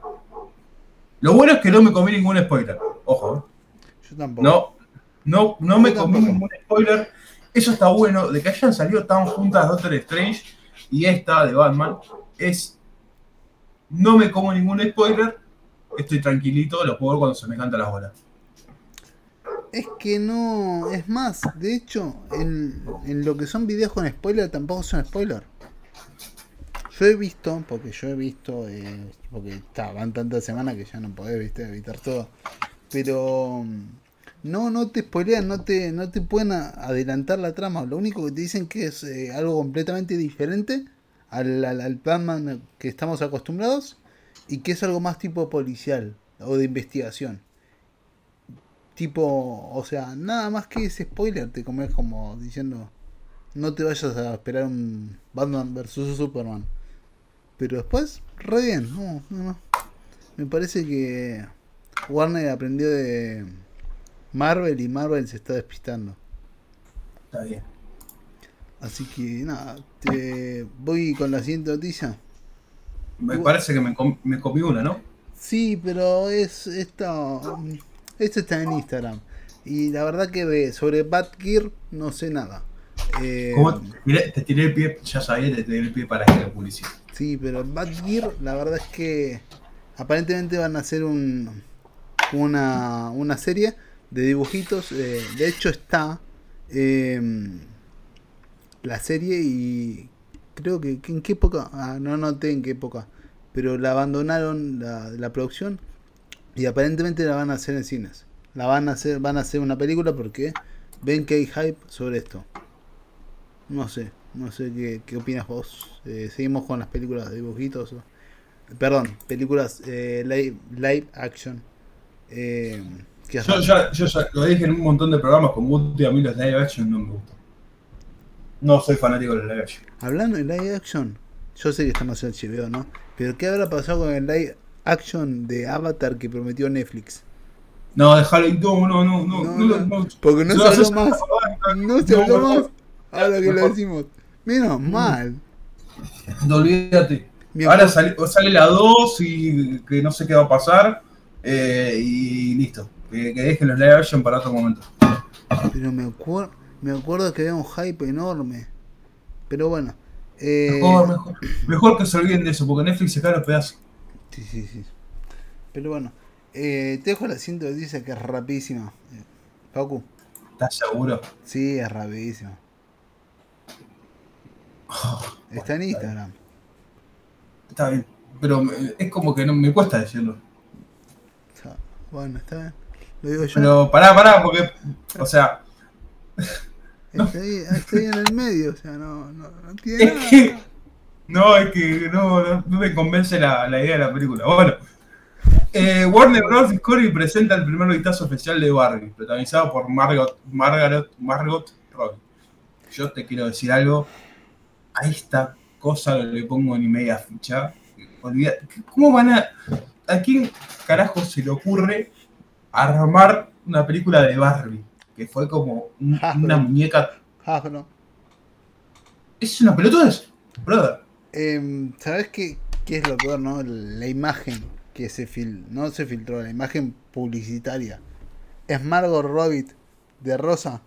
Lo bueno es que no me comí ningún spoiler. Ojo. Yo tampoco. No, no, no me comí ningún spoiler. Eso está bueno. De que hayan salido tan juntas Doctor Strange y esta de Batman. Es. No me como ningún spoiler. Estoy tranquilito. Lo puedo ver cuando se me canta las bolas. Es que no. Es más, de hecho, en, en lo que son videos con spoiler tampoco son spoiler. Yo he visto, porque yo he visto, eh, porque está, van tantas semanas que ya no podés ¿viste? evitar todo. Pero no, no te spoilean, no te, no te pueden adelantar la trama. Lo único que te dicen que es eh, algo completamente diferente al, al, Batman que estamos acostumbrados y que es algo más tipo policial o de investigación. Tipo, o sea, nada más que ese spoiler te comes como diciendo, no te vayas a esperar un Batman versus Superman. Pero después, re bien, no, no, no. Me parece que Warner aprendió de Marvel y Marvel se está despistando. Está bien. Así que nada, te voy con la siguiente noticia. Me parece que me, com me comí una, ¿no? Sí, pero es esto, esto está en Instagram. Y la verdad que sobre Batgear no sé nada. Eh, ¿Cómo? Te tiré el pie, ya sabía, te tiré el pie para que la publicidad. Sí, pero Batgear, la verdad es que aparentemente van a hacer un, una, una serie de dibujitos. Eh, de hecho está eh, la serie y creo que, que, en qué época, ah, no noté en qué época, pero la abandonaron la, la, producción y aparentemente la van a hacer en cines. La van a hacer, van a hacer una película porque ven que hay hype sobre esto. No sé, no sé qué, qué opinas vos. Eh, seguimos con las películas de dibujitos. Perdón, películas eh, live, live, action. Eh, yo, ya, yo ya lo dije en un montón de programas con Guti, a mí los live action no me gustan. No soy fanático de los live action. Hablando de live action, yo sé que estamos en HBO, ¿no? Pero ¿qué habrá pasado con el live action de Avatar que prometió Netflix? No, déjalo, no, no, no, no, no, no, no porque no, se habló más. No se habló más. Ahora que lo decimos. Menos mal. No olvídate. Ahora sale, sale, la 2 y que no sé qué va a pasar. Eh, y listo. Que, que, dejen los live action para otro momento. Pero me, acuer me acuerdo que había un hype enorme. Pero bueno. Eh... Mejor, mejor, mejor, que se olviden de eso, porque Netflix se cae los pedazos. Sí, sí, sí. Pero bueno. Eh, te dejo la cinta que dice que es rapidísima. Pacu. ¿Estás seguro? Sí, es rapidísimo. Oh, Está en Instagram. Está bien. Pero es como que no me cuesta decirlo. Bueno, está bien. Lo digo yo. Pero pará, pará, porque. O sea. No. Estoy, estoy en el medio, o sea, no, no, no tiene es nada. Que, no, es que no, me convence la, la, idea de la película. Bueno. Eh, Warner Bros. Discovery presenta el primer vistazo oficial de Barbie, protagonizado por Margot, Margaret, Margot Robbie. Yo te quiero decir algo. A esta cosa le pongo ni media ficha. ¿Cómo van a.? ¿A quién carajo se le ocurre armar una película de Barbie? Que fue como un, una muñeca. Hasbro. Es una pelotudez, brother. Eh, ¿Sabes qué, qué es lo peor, no? La imagen que se fil no se filtró, la imagen publicitaria. Es Margot Robbie de rosa,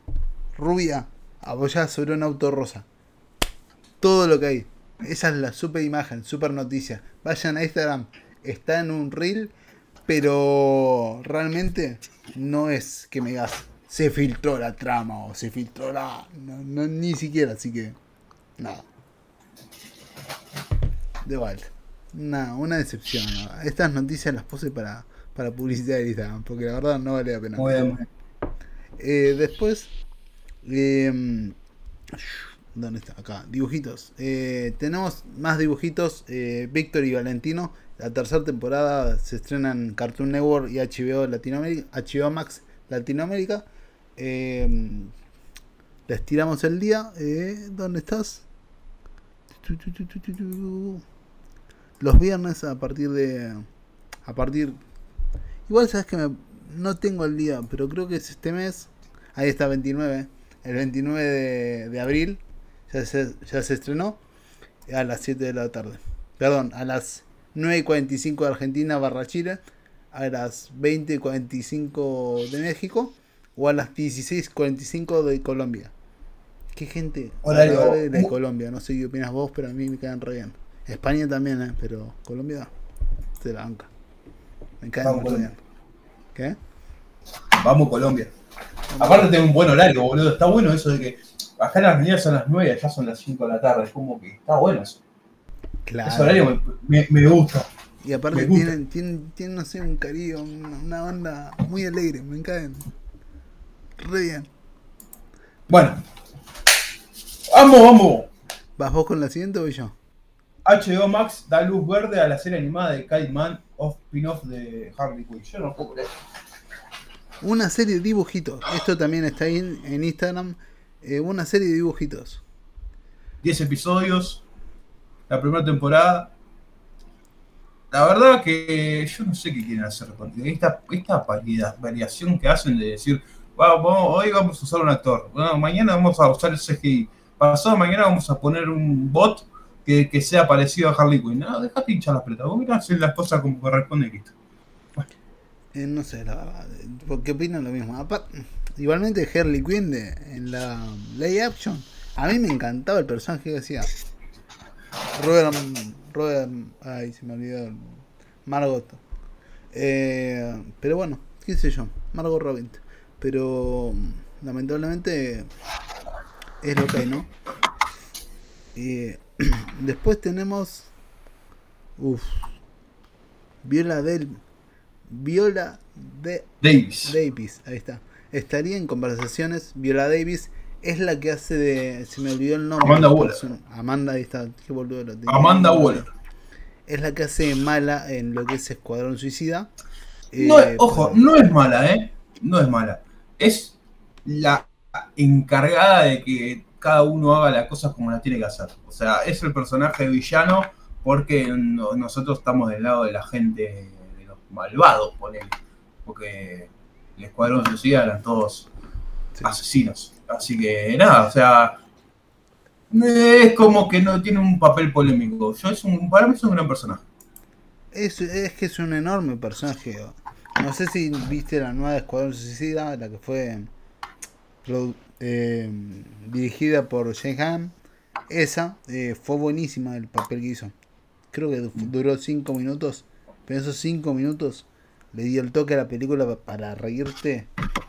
rubia, apoyada sobre un auto rosa. Todo lo que hay. Esa es la super imagen, super noticia. Vayan a Instagram, está en un reel, pero realmente no es que me digas se filtró la trama o se filtró la. No, no, ni siquiera, así que. Nada. De vuelta. Nada, una decepción. ¿no? Estas noticias las puse para, para publicidad de Instagram, porque la verdad no vale la pena. Eh, después. Eh, ¿Dónde está? Acá, dibujitos. Eh, tenemos más dibujitos. Eh, Víctor y Valentino. La tercera temporada se estrena en Cartoon Network y HBO Latinoamérica, HBO Max Latinoamérica. Eh, les tiramos el día. Eh, ¿Dónde estás? Los viernes a partir de. A partir. Igual sabes que me, no tengo el día, pero creo que es este mes. Ahí está, 29. El 29 de, de abril ya se, ya se estrenó a las 7 de la tarde. Perdón, a las 9.45 de Argentina barra Chile, a las 20.45 de México o a las 16.45 de Colombia. Qué gente Horario. de, de Colombia, no sé qué opinas vos, pero a mí me quedan re bien. España también, ¿eh? pero Colombia se la banca. Me caen muy bien. ¿Qué? Vamos Colombia. Aparte tengo un buen horario, boludo. Está bueno eso de que acá en Argentina son las 9 y allá son las 5 de la tarde. Es como que está bueno eso. Claro. Ese horario me, me- me gusta. Y aparte gusta. tienen, tienen, tienen, no sé, un cariño, una, una banda muy alegre, me caen. Re bien. Bueno. Vamos, vamos. ¿Vas vos con la siguiente o voy yo? HBO Max da luz verde a la serie animada de Kite Man of spin-off de Harley Quinn. Yo no puedo creer. Una serie de dibujitos. Esto también está ahí en, Instagram. Eh, una serie de dibujitos. 10 episodios. La primera temporada. La verdad que yo no sé qué quieren hacer con esta, esta variedad- variación que hacen de decir, "Va, vamos, hoy vamos a usar un actor, bueno, mañana vamos a usar el CGI, pasado mañana vamos a poner un bot que, que sea parecido a Harley Quinn. No, dejate hinchar las pelotas, vos mirá hacer las cosas como corresponde. Eh, no sé, la verdad. ¿Por qué opinan lo mismo? Igualmente Harley Quinn de, en la Lay Action. A mí me encantaba el personaje que hacía. Robert. Robert. Ay, se me olvidó. Margot. Eh, pero bueno, qué sé yo. Margot Robin. Pero lamentablemente es lo que hay, ¿no? Eh, después tenemos. Uf. Viola del. Viola de Davis. Davis, ahí está. Estaría en conversaciones. Viola Davis es la que hace de. Se me olvidó el nombre. Amanda Waller. Amanda, ahí está. Qué boludo lo tenía. Amanda Waller. Es la que hace mala en lo que es Escuadrón Suicida. No, Eh, ojo, pero- no es mala, ¿eh? No es mala. Es la encargada de que cada uno haga las cosas como las tiene que hacer. O sea, es el personaje villano porque no- nosotros estamos del lado de la gente, de los malvados, ponele. Porque el Escuadrón Suicida eran todos Sí. asesinos. Así que nada, o sea, es como que no tiene un papel polémico. Yo es un, para mí es un gran personaje. Es, es que es un enorme personaje. No sé si viste la nueva de Escuadrón Suicida, la que fue eh, dirigida por Jane Hamm. Esa eh, fue buenísima el papel que hizo. Creo que du- duró 5 minutos. Pero esos 5 minutos le dio el toque a la película pa- para reírte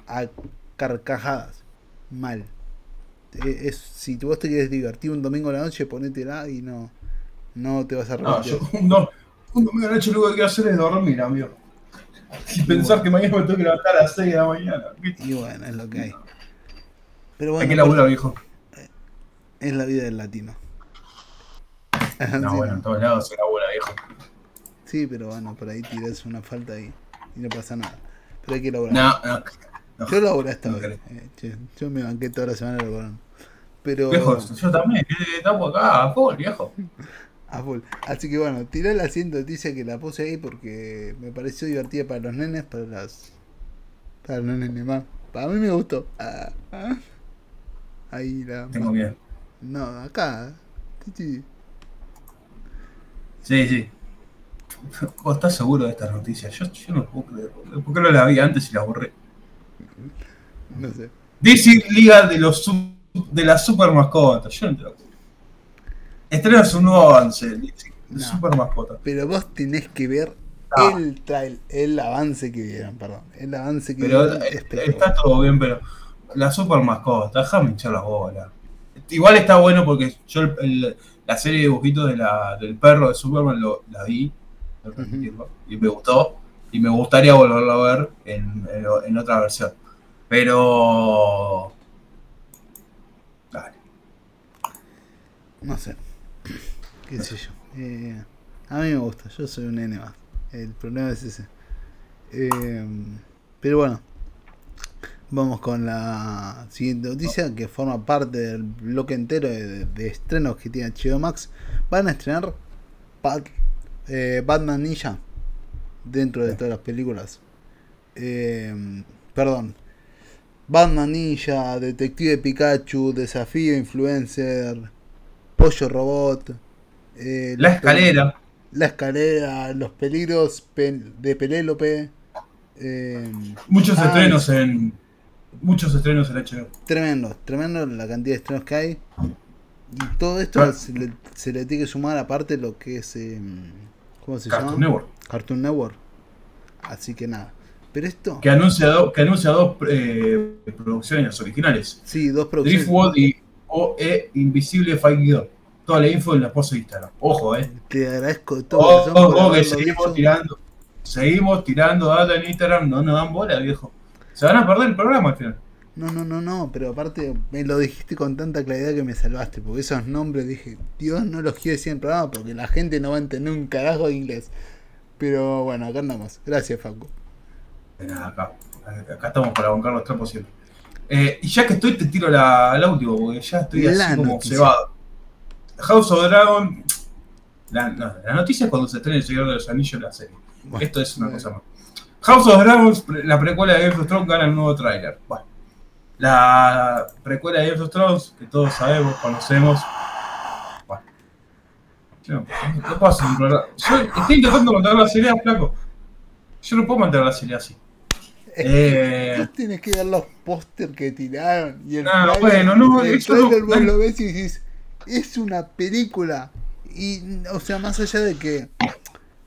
a carcajadas. Mal. Eh, Es, si vos te quieres divertir un domingo a la noche, ponétela y no, no te vas a No, arrepentir. yo un, do- un domingo de noche lo que quiero hacer es dormir, amigo. Y pensar que mañana me tengo que levantar a las 6 de la mañana. Y bueno, es lo que hay. Pero Hay bueno, que laburar, viejo. es la vida del latino. No, Sí, bueno, en todos lados se labura, viejo. Sí, pero bueno, por ahí tiras una falta y, y no pasa nada. Pero hay que laburar. No, no. no. Yo laburé esta no vez. eh, yo me banqué toda la semana laburando. Pero Viejo, yo también, eh, estamos acá, a full, viejo. a full. Así que bueno, tiré la siguiente noticia que la puse ahí porque me pareció divertida para los nenes, para las. Para los nenes más. Para mí me gustó. Ah, ah. Ahí la. Tengo miedo. No, acá. Sí, sí. ¿Vos estás seguro de estas noticias? Yo, yo no puedo creer. ¿Por qué no la vi antes y la borré? No sé. DC Liga de los de las super mascotas. Yo no te lo Estrena su nuevo avance, No. super mascotas. Pero vos tenés que ver No. el trail, el avance que dieron, perdón. El avance que Pero dieron eh, espectacular. está todo bien, pero la super mascota, déjame hinchar las bolas. Igual está bueno porque yo el- el- la serie de dibujitos de la, del perro de Superman lo, la vi Ujú. admitirlo, y me gustó y me gustaría volverlo a ver en, en- en otra versión. Pero... Dale. no sé. ¿Qué sé yo? Eh, a mí me gusta, yo soy un nene más. El problema es ese. Eh, pero bueno, vamos con la siguiente noticia que forma parte del bloque entero de, estrenos que tiene HBO Max. Van a estrenar eh, Batman Ninja dentro de todas las películas. Eh, perdón. Batman Ninja, Detective Pikachu, Desafío Influencer, Pollo Robot, eh, La escalera. la escalera, los peligros pe- de Penélope. eh, Muchos Ah, estrenos en. Muchos estrenos en HBO. tremendo, tremendo la cantidad de estrenos que hay. Y todo esto se, le, se le tiene que sumar aparte lo que es. eh, ¿Cómo se Cartoon llama? Network. Cartoon Network. Así que nada. Pero esto. Que anuncia, do- que anuncia dos eh, producciones originales. Sí, dos producciones. Driftwood y OE Invisible Fight Guido. Toda la info en la post de Instagram. Ojo, eh. Te agradezco de todo Ojo, corazón por ojo, que seguimos tirando. Seguimos tirando data en Instagram. No nos dan bola, viejo. Se van a perder el programa al final. No, no, no, no, pero aparte me lo dijiste con tanta claridad que me salvaste, porque esos nombres dije, Dios no los quiere decir en el programa porque la gente no va a entender un carajo de inglés. Pero bueno, acá andamos. Gracias, Facu. De nada, acá. Acá estamos para bancar los trapos siempre. Eh, y ya que estoy, te tiro la, la última, porque ya estoy La así como noticia. cebado. House of Dragon. La, no, la noticia es cuando se estrena El Señor de los Anillos la serie. Bueno, Esto es una bueno. cosa más. House of Dragons, la precuela de Game of Thrones, gana el nuevo tráiler. Bueno, la precuela de Game of Thrones, que todos sabemos, conocemos. Bueno. Yo no, no puedo hacer un programa. Yo estoy intentando mantener la serie, flaco. Yo no puedo mantener la serie así. Eh. que vos tenés que ver los póster que tiraron y el Ah, tráiler- bueno, no, el eso no- tráiler vos no. lo ves y decís, es una película. Y, o sea, más allá de que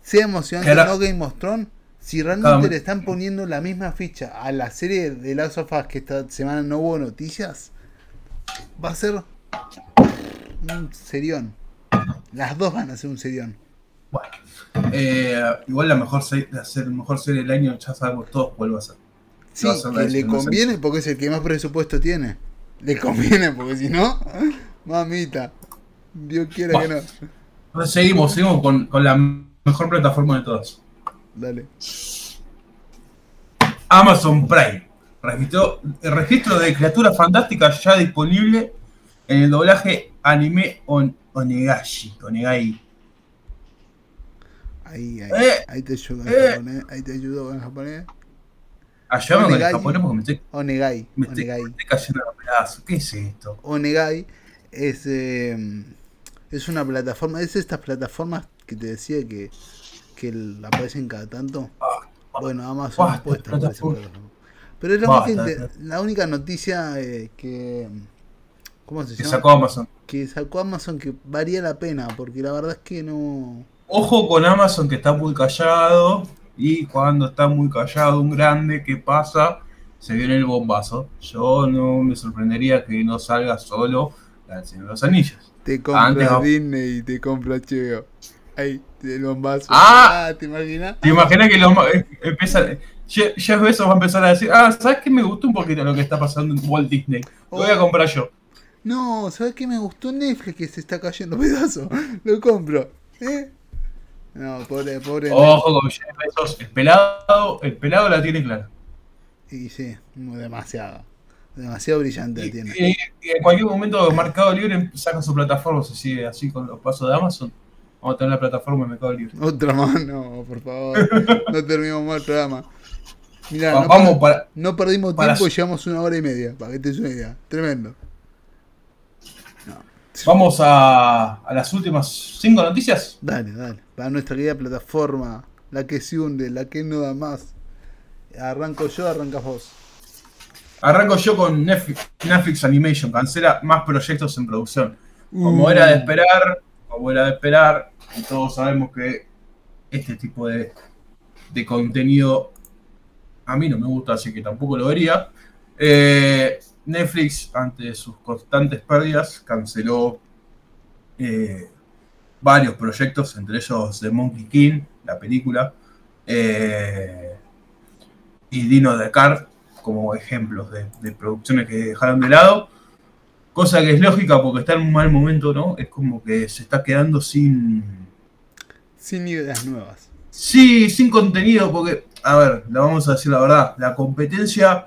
sea emocionante ahora- no Game of Thrones, si realmente le están poniendo la misma ficha a la serie de Last of Us que esta semana no hubo noticias, va a ser un serión. Las dos van a ser un serión. Bueno, eh, igual la mejor serie, la mejor serie del año, ya sabemos todos cuál va a ser. Sí, que le conviene porque es el que más presupuesto tiene. Le conviene porque si no, mamita, Dios quiera que no. Entonces seguimos, seguimos con, con la mejor plataforma de todas. Dale. Amazon Prime. Registro, el registro de criaturas fantásticas ya disponible en el doblaje anime on, Onegashi. Onegai. Ahí, ahí, Eh, ahí te ayudo en eh. japonés. Ahí te ayudo en japonés. Ayúdame con el japonés porque me estoy, Onegai. me estoy- Onegai. me estoy cayendo a pedazos. ¿Qué es esto? Onegai es, eh, es una plataforma. Es estas plataformas que te decía que, que el- aparecen cada tanto. Bueno, Amazon Basta, plataforma. plataforma. Pero es la, Basta, única, la única noticia eh, que. ¿Cómo se Que llama? sacó Amazon. que sacó Amazon que valía la pena, porque la verdad es que no. Ojo con Amazon que está muy callado. Y cuando está muy callado un grande, ¿qué pasa? Se viene el bombazo. Yo no me sorprendería que no salga solo la de los Anillos. Te Antes compra no. Disney y te compra HBO. Ahí, el bombazo. Ah. ¿te imaginas? ¿Te imaginas que lo ma- eh, empieza, Je- Jeff Bezos va a empezar a decir, ah, ¿sabes qué? Me gustó un poquito lo que está pasando en Walt Disney. Lo voy a Oh. comprar yo. No, ¿sabes qué me gustó Netflix que se está cayendo a pedazos? Lo compro. ¿Eh? No, pobre, pobre. Ojo con Jeff Bezos. El pelado, el pelado la tiene clara. Y sí, demasiado. Demasiado brillante la Y, tiene. y- y en cualquier momento Mercado Libre saca su plataforma, se sigue así con los pasos de Amazon. Vamos a tener la plataforma de Mercado Libre. Otra más, no, por favor. No terminamos mal el programa. Mirá, Va- no, vamos per- para. no perdimos para- tiempo y llevamos una hora y media. Para que te des una idea. Tremendo. Vamos a, a las últimas cinco noticias. Dale, dale. Para nuestra querida plataforma, la que se hunde, la que no da más. Arranco yo, arrancas vos. Arranco yo con Netflix, Netflix Animation, cancela más proyectos en producción. Como era de esperar, como era de esperar, y todos sabemos que este tipo de, de contenido a mí no me gusta, así que tampoco lo vería. Eh, Netflix, ante sus constantes pérdidas, canceló eh, varios proyectos, entre ellos The Monkey King, la película, eh, y Dino de Car, como ejemplos de, de producciones que dejaron de lado. Cosa que es lógica porque está en un mal momento, ¿no? Es como que se está quedando sin. Sin ideas nuevas. Sí, sin contenido, porque, a ver, la vamos a decir la verdad, la competencia,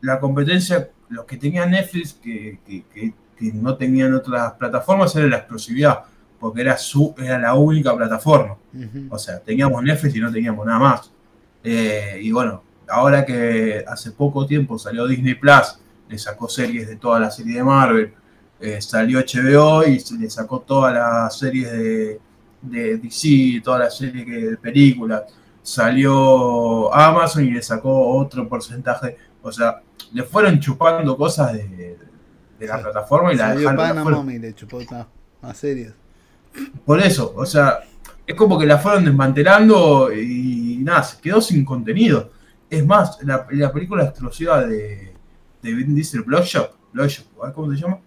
la competencia, los que tenía Netflix, que, que, no tenían otras plataformas, era la exclusividad, porque era, su, era la única plataforma. O sea, teníamos Netflix y no teníamos nada más. Eh, y bueno, ahora que hace poco tiempo salió Disney Plus, le sacó series de toda la serie de Marvel, eh, salió HBO y le sacó todas las series de, de DC, todas las series de películas, salió Amazon y le sacó otro porcentaje, o sea, le fueron chupando cosas de, la plataforma y la dejaron. y le chupó más series. Por eso, o sea, es como que la fueron desmantelando y, nada, se quedó sin contenido. Es más, la, la película exclusiva de, de Vin Diesel, Bloodshot, Bloodshot ¿cómo se llama?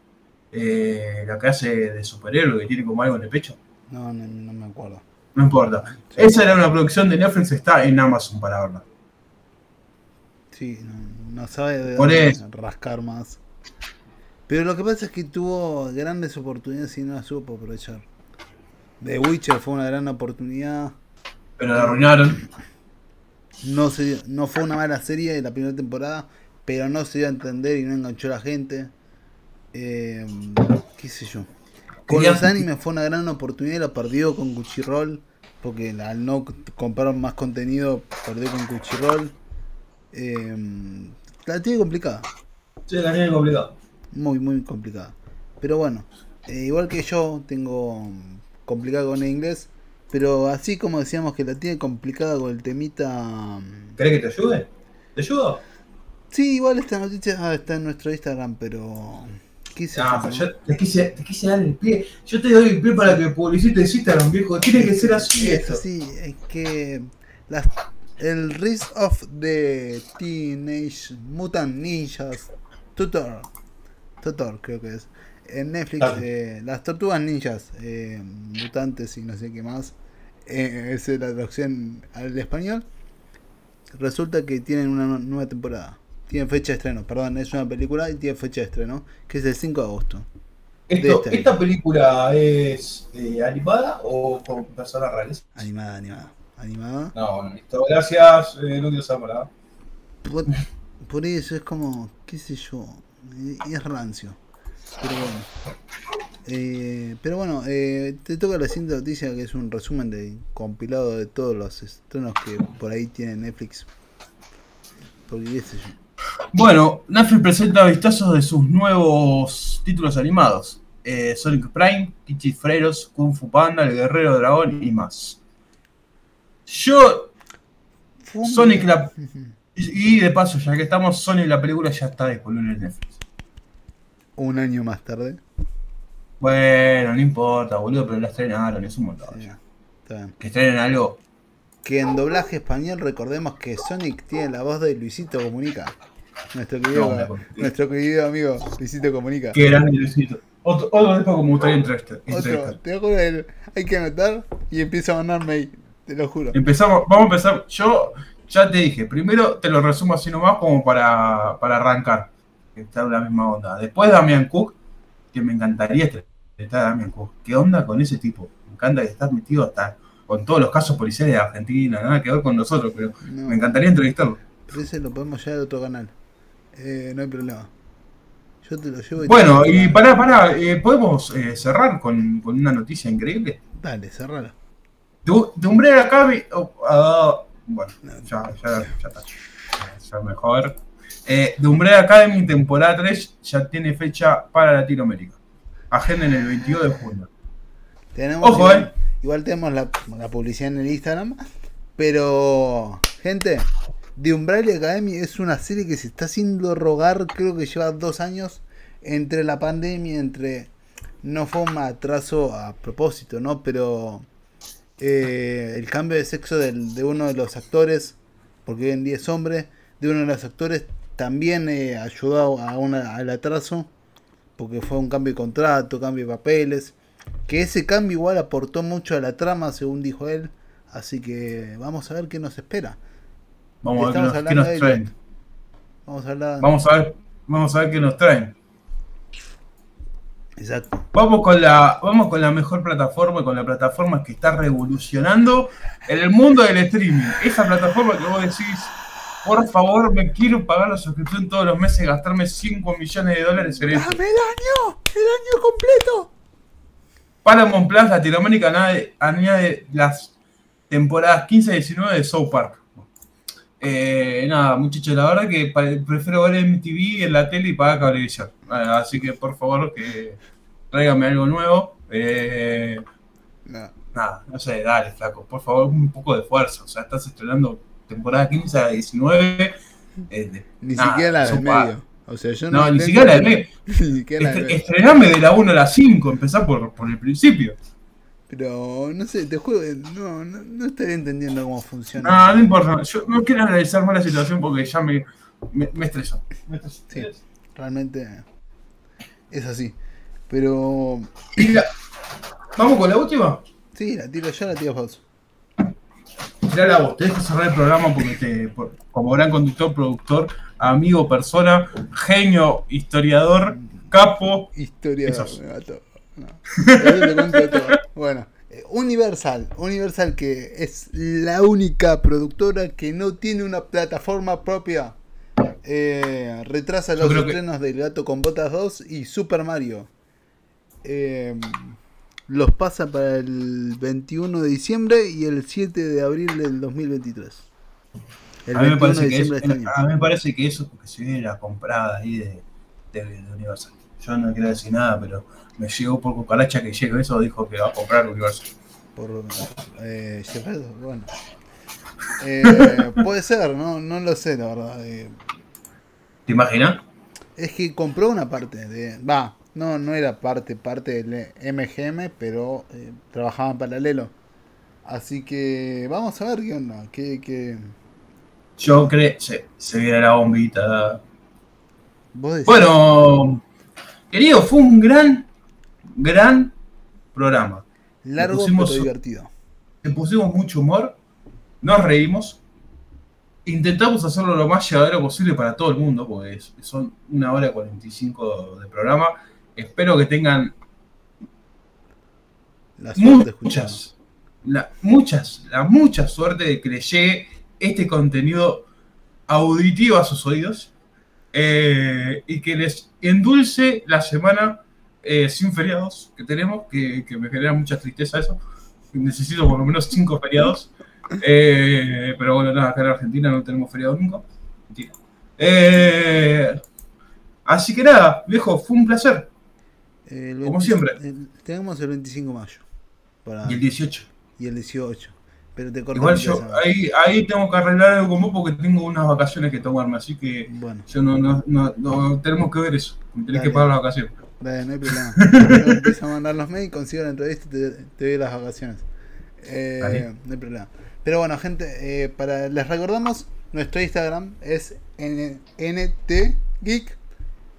Eh, la que hace de superhéroe, que tiene como algo en el pecho. No, no, me acuerdo. No importa. Esa era una producción de Netflix, está en Amazon para verla. Sí, no, sabe de rascar más. Pero lo que pasa es que tuvo grandes oportunidades y no las supo aprovechar. The Witcher fue una gran oportunidad. Pero la arruinaron. No, se, no fue una mala serie de la primera temporada, pero no se dio a entender y no enganchó a la gente. Eh, ¿Qué sé yo? Con los animes fue una gran oportunidad y lo perdió con Cuchirroll. Porque al no comprar más contenido, perdió con Cuchirroll. Eh, la tiene complicada. Sí, la tiene complicada. Muy, muy complicada. Pero bueno, eh, igual que yo, tengo complicado con el inglés. Pero así como decíamos que la tiene complicada con el temita. ¿Crees que te ayude? ¿Te ayudo? Sí, igual esta noticia está en nuestro Instagram, pero. Ah, yo te quise, te quise, dar el pie. Yo te doy el pie para que publicites Instagram, viejo. Tiene que ser así. Es así, es que. Las, el Risk of the Teenage Mutant Ninjas Tutor. Tutor, creo que es. En Netflix, eh, las tortugas ninjas, eh, mutantes y no sé qué más. Eh, es la traducción al español. Resulta que tienen una nueva temporada. Tiene fecha de estreno, perdón, es una película y tiene fecha de estreno, que es el 5 de agosto. Este ¿Esta película es eh, animada o con personas reales? Animada, animada. ¿Animada? No, bueno, listo. Gracias, eh, Ludio Zamora. Por, por, eso es como, qué sé yo, es rancio. Pero bueno. Eh, pero bueno, eh, te toca la siguiente noticia que es un resumen de compilado de todos los estrenos que por ahí tiene Netflix. Porque yo. Bueno, Netflix presenta vistazos de sus nuevos títulos animados. Eh, Sonic Prime, Kichi Freros, Kung Fu Panda, El Guerrero Dragón y más. Yo... Sonic la... Y de paso, ya que estamos, Sonic la película ya está disponible en Netflix. Un año más tarde. Bueno, no importa, boludo, pero la estrenaron, es un montón. Que estrenen algo. Que en doblaje español recordemos que Sonic tiene la voz de Luisito Comunica. Nuestro querido, nuestro querido amigo Luisito Comunica. Qué grande Luisito. Otro, otro tipo como gustaría entrevistar. Otro, te juro, hay que anotar y empieza a mandar mail, te lo juro. Empezamos, vamos a empezar. Yo ya te dije, primero te lo resumo así nomás como para, para arrancar. Que está en la misma onda. Después Damian Cook, que me encantaría estar ¿Qué onda con ese tipo? Me encanta que estás metido hasta con todos los casos policiales de Argentina, nada que ver con nosotros, pero me encantaría entrevistarlo. Ese lo podemos llevar a otro canal. Eh, no hay problema. Yo te lo llevo. Y bueno, y pará, pará, eh, ¿podemos eh, cerrar con, con, una noticia increíble? Dale, cerrala. De, de Umbrella Academy. Oh, bueno, ya, ya, ya está. Ya mejor. Eh, de Umbrella Academy, temporada 3, ya tiene fecha para Latinoamérica. Agenda en el 22 de junio. Tenemos Ojo, igual, eh. Igual tenemos la, la publicidad en el Instagram. Pero, gente, The Umbrella Academy es una serie que se está haciendo rogar, creo que lleva dos años entre la pandemia, entre... No fue un atraso a propósito, ¿no? Pero eh, el cambio de sexo de uno de los actores, porque hoy en día es hombre, de uno de los actores también eh, ayudó a una, al atraso, porque fue un cambio de contrato, cambio de papeles, que ese cambio igual aportó mucho a la trama, según dijo él, así que vamos a ver qué nos espera. Vamos a ver qué nos, traen. Vamos a, hablar... vamos a ver, vamos a ver qué nos traen. Exacto. Vamos con la, vamos con la mejor plataforma, con la plataforma que está revolucionando en el mundo del streaming. Esa plataforma que vos decís, por favor, me quiero pagar la suscripción todos los meses y gastarme 5 millones de dólares en eso. ¡Dame el año! ¡El año completo! Paramount Plus Latinoamérica añade las temporadas 15 y 19 de South Park. Eh, nada, muchachos, la verdad que prefiero ver MTV en la tele y pagar cablevisión. Así que por favor que tráigame algo nuevo. Eh, Nada, no sé, dale, flaco, por favor, un poco de fuerza. O sea, estás estrenando temporada 15 a 19. Eh, ni siquiera la del medio. O sea, yo no, no ni siquiera la del medio. ni siquiera Estrename de la 1 a la 5, empezar por, por el principio. Pero no sé, te juego, no, no, no estoy entendiendo cómo funciona. No, no importa. Yo no quiero analizar más la situación porque ya me, me, me estresó. Sí, realmente es así. Pero. ¿Vamos con la última? Sí, la tiro yo, la tiro pausa. Tira la voz, te dejo cerrar el programa porque te, como gran conductor, productor, amigo, persona, genio, historiador, capo. Historiador, bueno, eh, Universal, Universal que es la única productora que no tiene una plataforma propia. Eh, retrasa los estrenos del Gato con Botas 2 y Super Mario. Eh, los pasa para el 21 de diciembre y el 7 de abril del 2023. El a, mí me parece que eso, este a mí me parece que eso es porque se viene la comprada ahí de, de Universal. Yo no quiero decir nada, pero me llegó por cucaracha que llegó eso, dijo que va a comprar Universal. Por eh, bueno. Eh, puede ser, no, no lo sé, la verdad. Eh. ¿Te imaginas? Es que compró una parte de. Va, no, no era parte, parte del MGM, pero eh, trabajaba en paralelo. Así que vamos a ver qué onda. Qué, Yo creo. Se, se viene la bombita. Bueno, querido, fue un gran gran programa. Largo pero divertido. Le pusimos mucho humor, nos reímos, intentamos hacerlo lo más llevadero posible para todo el mundo, porque son una hora y 45 de programa. Espero que tengan muchas, la, muchas, la mucha suerte de que les llegue este contenido auditivo a sus oídos eh, y que les endulce la semana eh, sin feriados que tenemos, que, me genera mucha tristeza eso. Necesito por lo menos cinco feriados. Eh, pero bueno, nada, acá en Argentina no tenemos feriados nunca. Así que nada, viejo, fue un placer. Como siempre. tenemos el 25 de mayo. y el 18. Y el 18. Pero te Igual yo ahí, ahí tengo que arreglar algo con vos porque tengo unas vacaciones que tomarme, así que bueno. yo no, no, no, tenemos que ver eso. Me tenés que pagar las vacaciones no hay problema. Empieza a mandar los mails, consigo la entrevista y te, te doy las vacaciones. Eh, no hay problema. Pero bueno, gente, eh, para les recordamos, nuestro Instagram es ntgeek.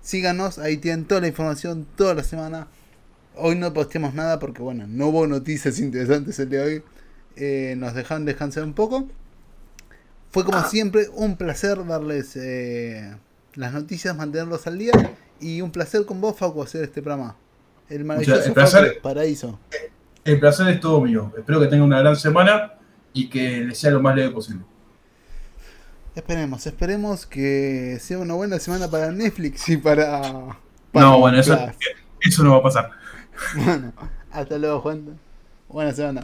Síganos, ahí tienen toda la información toda la semana. Hoy no posteamos nada porque, bueno, no hubo noticias interesantes el de hoy. Eh, nos dejan descansar un poco. Fue como siempre un placer darles las noticias, mantenerlos al día. Y un placer con vos, Facu, hacer este programa. El maravilloso el placer, paraíso. El placer es todo mío. Espero que tengan una gran semana y que les sea lo más leve posible. Esperemos, esperemos que sea una buena semana para Netflix y para. no, bueno, eso, eso no va a pasar. Bueno, hasta luego, Juan. Buena semana.